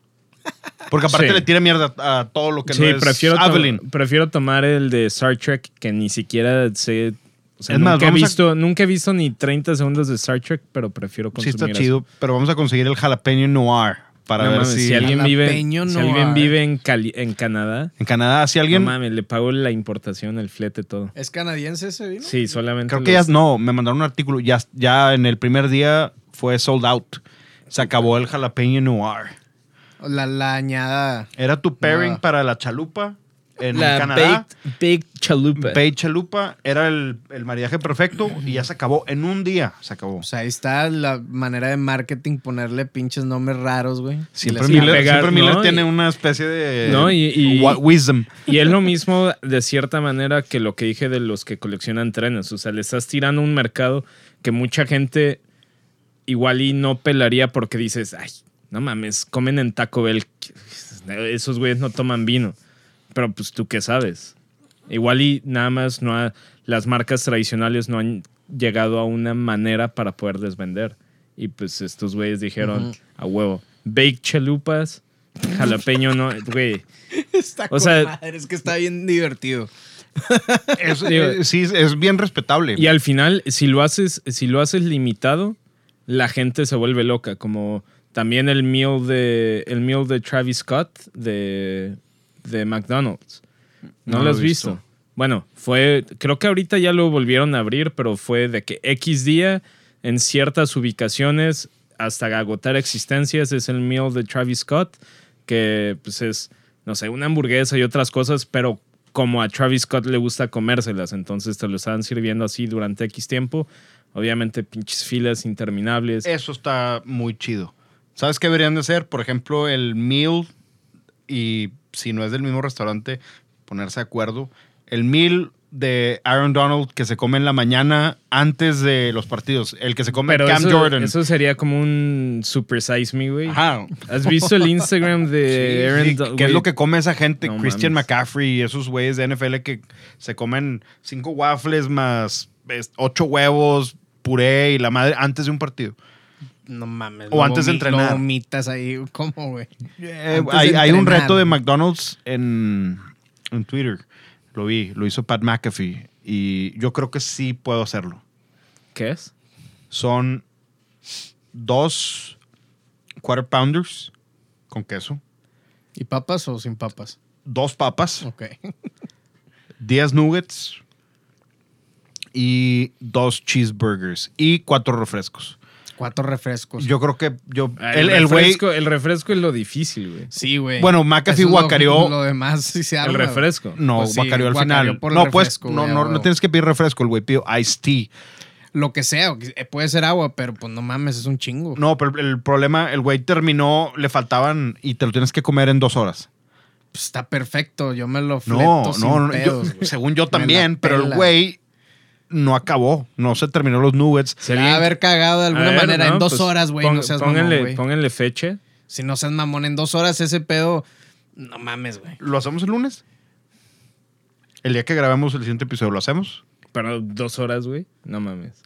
Speaker 1: Porque aparte
Speaker 3: Sí.
Speaker 1: le tira mierda a todo lo que
Speaker 3: Sí,
Speaker 1: no es
Speaker 3: prefiero, to-
Speaker 1: Abilene.
Speaker 3: prefiero tomar el de Star Trek que ni siquiera sé. O sea,
Speaker 1: Es más,
Speaker 3: nunca, he
Speaker 1: a-
Speaker 3: visto, nunca he visto ni 30 segundos de Star Trek, pero prefiero
Speaker 1: Sí
Speaker 3: consumir
Speaker 1: está
Speaker 3: eso.
Speaker 1: chido, pero vamos a conseguir el jalapeño noir para
Speaker 3: No
Speaker 1: ver
Speaker 3: mames,
Speaker 1: si...
Speaker 3: si, alguien vive, si alguien en, Cali- en Canadá,
Speaker 1: En Canadá, si alguien...
Speaker 3: no mames, le pago la importación, el flete, todo.
Speaker 4: ¿Es canadiense ese vino?
Speaker 3: Sí, solamente.
Speaker 1: Creo que ya no, me mandaron un artículo, ya, ya en el primer día fue sold out. Se acabó el jalapeño noir.
Speaker 4: La, la añada.
Speaker 1: Era tu pairing
Speaker 4: No.
Speaker 1: para la chalupa en
Speaker 3: La
Speaker 1: Canadá.
Speaker 3: baked, baked chalupa.
Speaker 1: Baked chalupa era el, el maridaje perfecto y ya se acabó. En un día se acabó.
Speaker 4: O sea, ahí está la manera de marketing, ponerle pinches nombres raros, güey.
Speaker 1: Siempre Miller,
Speaker 3: pegar,
Speaker 1: siempre Miller
Speaker 3: ¿no?
Speaker 1: tiene
Speaker 3: Y-
Speaker 1: una especie de
Speaker 3: No, y-
Speaker 1: wisdom.
Speaker 3: Y es lo mismo de cierta manera que lo que dije de los que coleccionan trenes. O sea, le estás tirando un mercado que mucha gente igual y no pelaría porque dices, ay, no mames, comen en Taco Bell. Esos güeyes no toman vino. Pero pues tú qué sabes. Igual y nada más no ha- las marcas tradicionales no han llegado a una manera para poderles vender. Y pues estos güeyes dijeron, a huevo, bake chalupas, jalapeño no, güey.
Speaker 4: Está
Speaker 3: O
Speaker 4: con
Speaker 3: sea-
Speaker 4: madre, es que está bien divertido.
Speaker 1: Es-
Speaker 3: Digo-
Speaker 1: eh, sí, es bien respetable.
Speaker 3: Y al final, si lo haces, si lo haces limitado, la gente se vuelve loca. Como también el meal de, el meal de Travis Scott de, de McDonald's. ¿No,
Speaker 1: No
Speaker 3: lo has visto. Bueno, fue, creo que ahorita ya lo volvieron a abrir, pero fue de que X día en ciertas ubicaciones hasta agotar existencias es el meal de Travis Scott, que pues es, no sé, una hamburguesa y otras cosas, pero como a Travis Scott le gusta comérselas, entonces te lo estaban sirviendo así durante X tiempo. Obviamente pinches filas interminables.
Speaker 1: Eso está muy chido. ¿Sabes qué deberían de hacer? Por ejemplo, el meal y si no es del mismo restaurante, ponerse de acuerdo. El meal de Aaron Donald que se come en la mañana antes de los partidos. El que se come
Speaker 3: pero
Speaker 1: Cam
Speaker 3: eso,
Speaker 1: Jordan.
Speaker 3: eso sería como un Super Size Me, güey.
Speaker 1: Ajá.
Speaker 3: ¿Has visto el Instagram de Aaron
Speaker 1: Sí,
Speaker 3: Don-
Speaker 1: ¿Qué es lo que come esa gente?
Speaker 3: No
Speaker 1: Christian
Speaker 3: mames.
Speaker 1: McCaffrey y esos güeyes de NFL que se comen cinco waffles más ocho huevos, puré y la madre antes de un partido.
Speaker 4: No mames.
Speaker 1: O
Speaker 4: no
Speaker 1: antes de entrenar.
Speaker 4: No vomitas ahí. ¿Cómo, güey?
Speaker 1: Eh, hay, hay un reto de McDonald's en, en Twitter. Lo vi, lo hizo Pat McAfee. Y yo creo que sí puedo hacerlo.
Speaker 3: ¿Qué es?
Speaker 1: Son dos quarter pounders con queso,
Speaker 4: ¿Y papas o sin papas?
Speaker 1: dos papas,
Speaker 4: Ok.
Speaker 1: 10 nuggets y dos cheeseburgers y cuatro refrescos.
Speaker 4: Cuatro refrescos.
Speaker 1: Yo creo que yo
Speaker 3: Ah,
Speaker 1: el el güey
Speaker 3: refresco, el refresco es lo difícil, güey.
Speaker 4: sí, güey.
Speaker 1: Bueno, McAfee
Speaker 4: es lo-
Speaker 1: guacareó-
Speaker 4: Lo, demás sí se
Speaker 3: El refresco.
Speaker 1: no,
Speaker 4: Pues sí,
Speaker 1: guacareó al
Speaker 4: guacareó
Speaker 1: final. No, pues no, no, no tienes que pedir refresco, el güey pidió iced tea.
Speaker 4: Lo que sea, eh, puede ser agua, pero pues no mames, es un chingo.
Speaker 1: No, pero el problema, el güey terminó, le faltaban y te lo tienes que comer en dos horas.
Speaker 4: Pues está perfecto, yo me lo fleto
Speaker 1: No,
Speaker 4: sin
Speaker 1: no, no,
Speaker 4: pedos,
Speaker 1: yo-
Speaker 4: güey.
Speaker 1: según yo también, pero el güey no acabó, no se terminó los nuggets.
Speaker 4: Se va a haber cagado de alguna
Speaker 3: ver,
Speaker 4: manera
Speaker 3: no,
Speaker 4: en dos
Speaker 3: pues,
Speaker 4: horas, güey.
Speaker 3: pon-
Speaker 4: No seas
Speaker 3: pónganle,
Speaker 4: mamón, güey.
Speaker 3: pónganle fecha.
Speaker 4: Si no seas mamón, en dos horas ese pedo. No mames, güey.
Speaker 1: ¿Lo hacemos el lunes? El día que grabemos el siguiente episodio, ¿lo hacemos?
Speaker 3: Para dos horas, güey. No mames.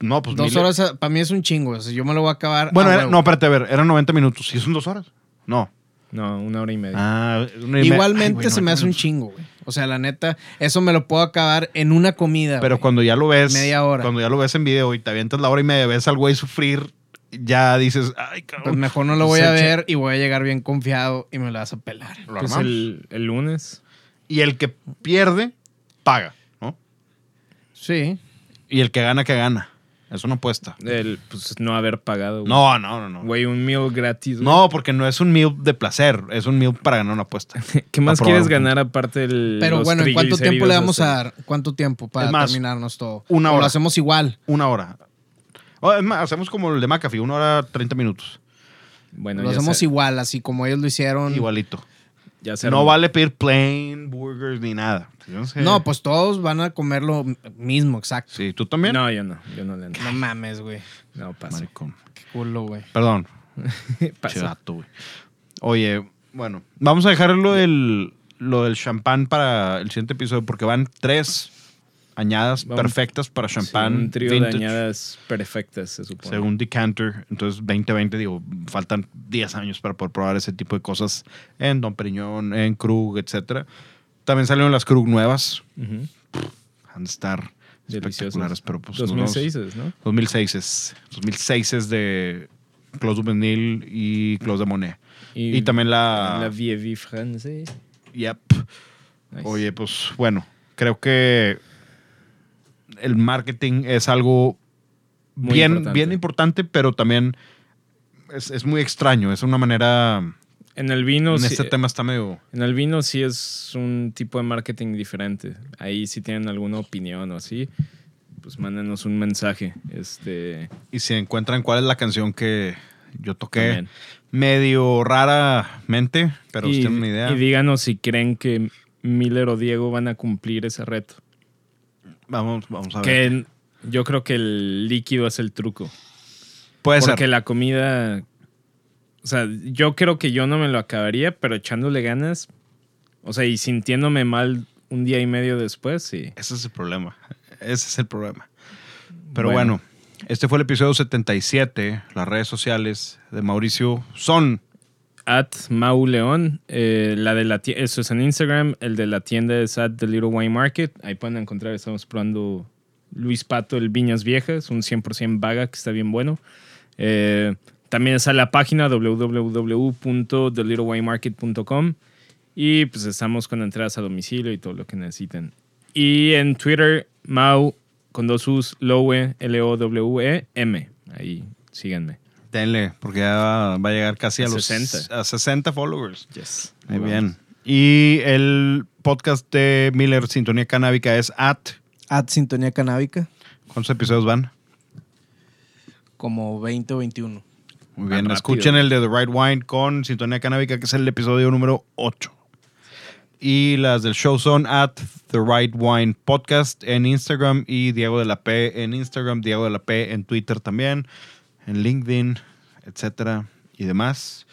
Speaker 1: No, pues
Speaker 4: Dos
Speaker 1: mil-
Speaker 4: horas para mí es un chingo. O sea, yo me lo voy a acabar.
Speaker 1: Bueno,
Speaker 4: a
Speaker 1: era-
Speaker 4: huevo.
Speaker 1: no, espérate, a ver, eran 90 minutos. ¿Sí son dos horas? No.
Speaker 3: No, una hora y media.
Speaker 1: Ah, una y me-
Speaker 4: Igualmente
Speaker 1: Ay,
Speaker 4: se me
Speaker 1: 90
Speaker 4: hace un chingo, güey. O sea, la neta, eso me lo puedo acabar en una comida.
Speaker 1: Pero
Speaker 4: güey.
Speaker 1: cuando ya lo ves.
Speaker 4: Media hora.
Speaker 1: Cuando ya lo ves en video y te avientas la hora y media, ves al güey sufrir, ya dices, ay,
Speaker 4: Pues
Speaker 1: cabrón.
Speaker 4: mejor no lo voy
Speaker 3: Se
Speaker 4: a ver y voy a llegar bien confiado y me lo vas a pelar.
Speaker 1: Lo
Speaker 3: pues el, el lunes.
Speaker 1: Y el que pierde, paga, ¿no?
Speaker 4: Sí.
Speaker 1: Y el que gana, que gana. Es una apuesta.
Speaker 3: El, pues no haber pagado. güey.
Speaker 1: No, no, no, no.
Speaker 3: Güey, un meal gratis. güey.
Speaker 1: No, porque no es un meal de placer, es un meal para ganar una apuesta.
Speaker 3: ¿Qué más quieres ganar aparte del.
Speaker 4: Pero
Speaker 3: los
Speaker 4: bueno, ¿en cuánto tiempo le vamos a dar? ¿Cuánto tiempo para
Speaker 1: más,
Speaker 4: terminarnos todo?
Speaker 1: una
Speaker 4: ¿O
Speaker 1: hora.
Speaker 4: lo hacemos igual.
Speaker 1: Una hora. Es más, hacemos como el de McAfee, una hora 30 minutos.
Speaker 3: Bueno,
Speaker 4: lo
Speaker 3: ya
Speaker 4: hacemos igual, así como ellos lo hicieron.
Speaker 1: Igualito.
Speaker 3: Ya se
Speaker 1: No vale pedir plain burgers ni nada. Yo no sé.
Speaker 4: No, pues todos van a comer lo mismo, exacto.
Speaker 1: Sí, tú también.
Speaker 3: No, yo no. Yo no le entro.
Speaker 4: No mames, güey.
Speaker 3: No, pasa.
Speaker 1: Maricón.
Speaker 4: Qué culo, güey.
Speaker 1: Perdón.
Speaker 3: Pasa.
Speaker 1: Güey. Oye, bueno, vamos a dejar lo del, lo del champán para el siguiente episodio porque van tres añadas
Speaker 3: Vamos-
Speaker 1: perfectas para
Speaker 3: Sí,
Speaker 1: champán.
Speaker 3: un trío
Speaker 1: vintage,
Speaker 3: de añadas perfectas, se supone.
Speaker 1: Según Decanter. Entonces, 2020, digo, faltan 10 años para poder probar ese tipo de cosas en Don Periñón, en Krug, etcétera. También salieron las Krug nuevas. Han de estar espectaculares, pero pues. nos vamos-
Speaker 3: 2006, es, ¿no?
Speaker 1: 2006 es. 2006 es de Clos du y Clos de Monet. Y, también la.
Speaker 3: La Vie Vie France.
Speaker 1: Yep.
Speaker 3: Nice.
Speaker 1: Oye, pues bueno, creo que el marketing es algo
Speaker 3: Muy
Speaker 1: bien,
Speaker 3: importante.
Speaker 1: bien importante, pero también es, es muy extraño. Es una manera.
Speaker 3: En el vino,
Speaker 1: en
Speaker 3: sí,
Speaker 1: este tema está medio.
Speaker 3: en el vino sí es un tipo de marketing diferente. Ahí si tienen alguna opinión o así, pues mándenos un mensaje. Este,
Speaker 1: Y si encuentran cuál es la canción que yo toqué
Speaker 3: también.
Speaker 1: medio raramente, pero
Speaker 3: y,
Speaker 1: si tienen una idea.
Speaker 3: y díganos si creen que Miller o Diego van a cumplir ese reto.
Speaker 1: Vamos, vamos a ver.
Speaker 3: Que yo creo que el líquido es el truco.
Speaker 1: Puede
Speaker 3: Porque
Speaker 1: ser.
Speaker 3: la comida. O sea, yo creo que yo no me lo acabaría, pero echándole ganas. O sea, y sintiéndome mal un día y medio después, sí.
Speaker 1: Ese es el problema. Ese es el problema. Pero bueno.
Speaker 3: Bueno.
Speaker 1: este fue el episodio 77. Las redes sociales de Mauricio son.
Speaker 3: At Mau León. eh, la de la eso es en Instagram. El de la tienda es at The Little Wine Market. Ahí pueden encontrar, estamos probando Luis Pato, el Viñas Viejas, un 100% vaga que está bien bueno. Eh, también está la página www.thelittlewaymarket.com y pues estamos con entradas a domicilio y todo lo que necesiten. Y en Twitter, Mau con dos U's, Lowe, L-O-W-E-M. Ahí, síganme.
Speaker 1: Denle, porque ya va, va a llegar casi a,
Speaker 3: A
Speaker 1: los
Speaker 3: 60.
Speaker 1: a 60 followers.
Speaker 3: Yes.
Speaker 1: Muy bien. Y el podcast de Miller Sintonía Canábica es at.
Speaker 4: Ad Sintonía Canábica,
Speaker 1: ¿Cuántos episodios van?
Speaker 4: como 20 o 21.
Speaker 1: Muy bien.
Speaker 3: rápido.
Speaker 1: Escuchen el de The Right Wine con Sintonía Canábica, que es el episodio número 8. Y las del show son at The Right Wine Podcast en Instagram y Diego de la P en Instagram, Diego de la P en Twitter también, en LinkedIn, etcétera y demás.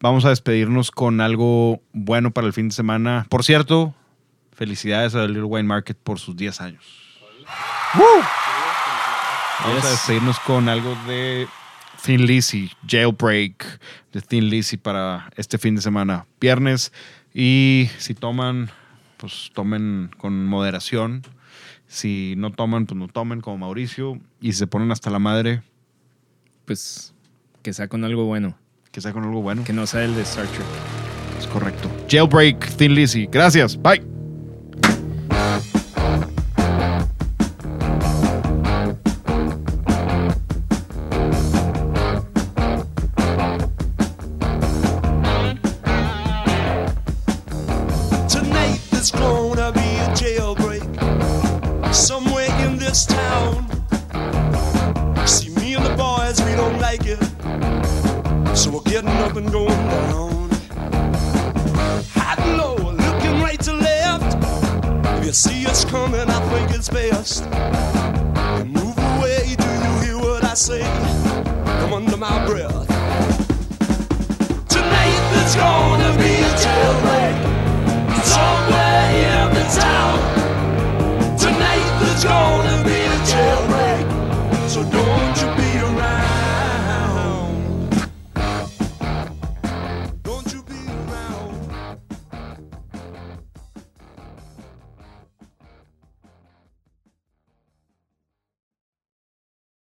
Speaker 1: Vamos a despedirnos con algo bueno para el fin de semana. Por cierto, felicidades a Little Wine Market por sus 10 años. ¡Woo! Vamos a despedirnos con algo de Thin Lizzy, Jailbreak de Thin Lizzy para este fin de semana, viernes. Y si toman, pues tomen con moderación. Si no toman, pues no tomen, como Mauricio. Y si se ponen hasta la madre,
Speaker 3: Pues que sea con algo bueno.
Speaker 1: que sea con algo bueno.
Speaker 3: Que no sea el de Star Trek.
Speaker 1: Es correcto. Jailbreak, Thin Lizzy. Gracias. Bye.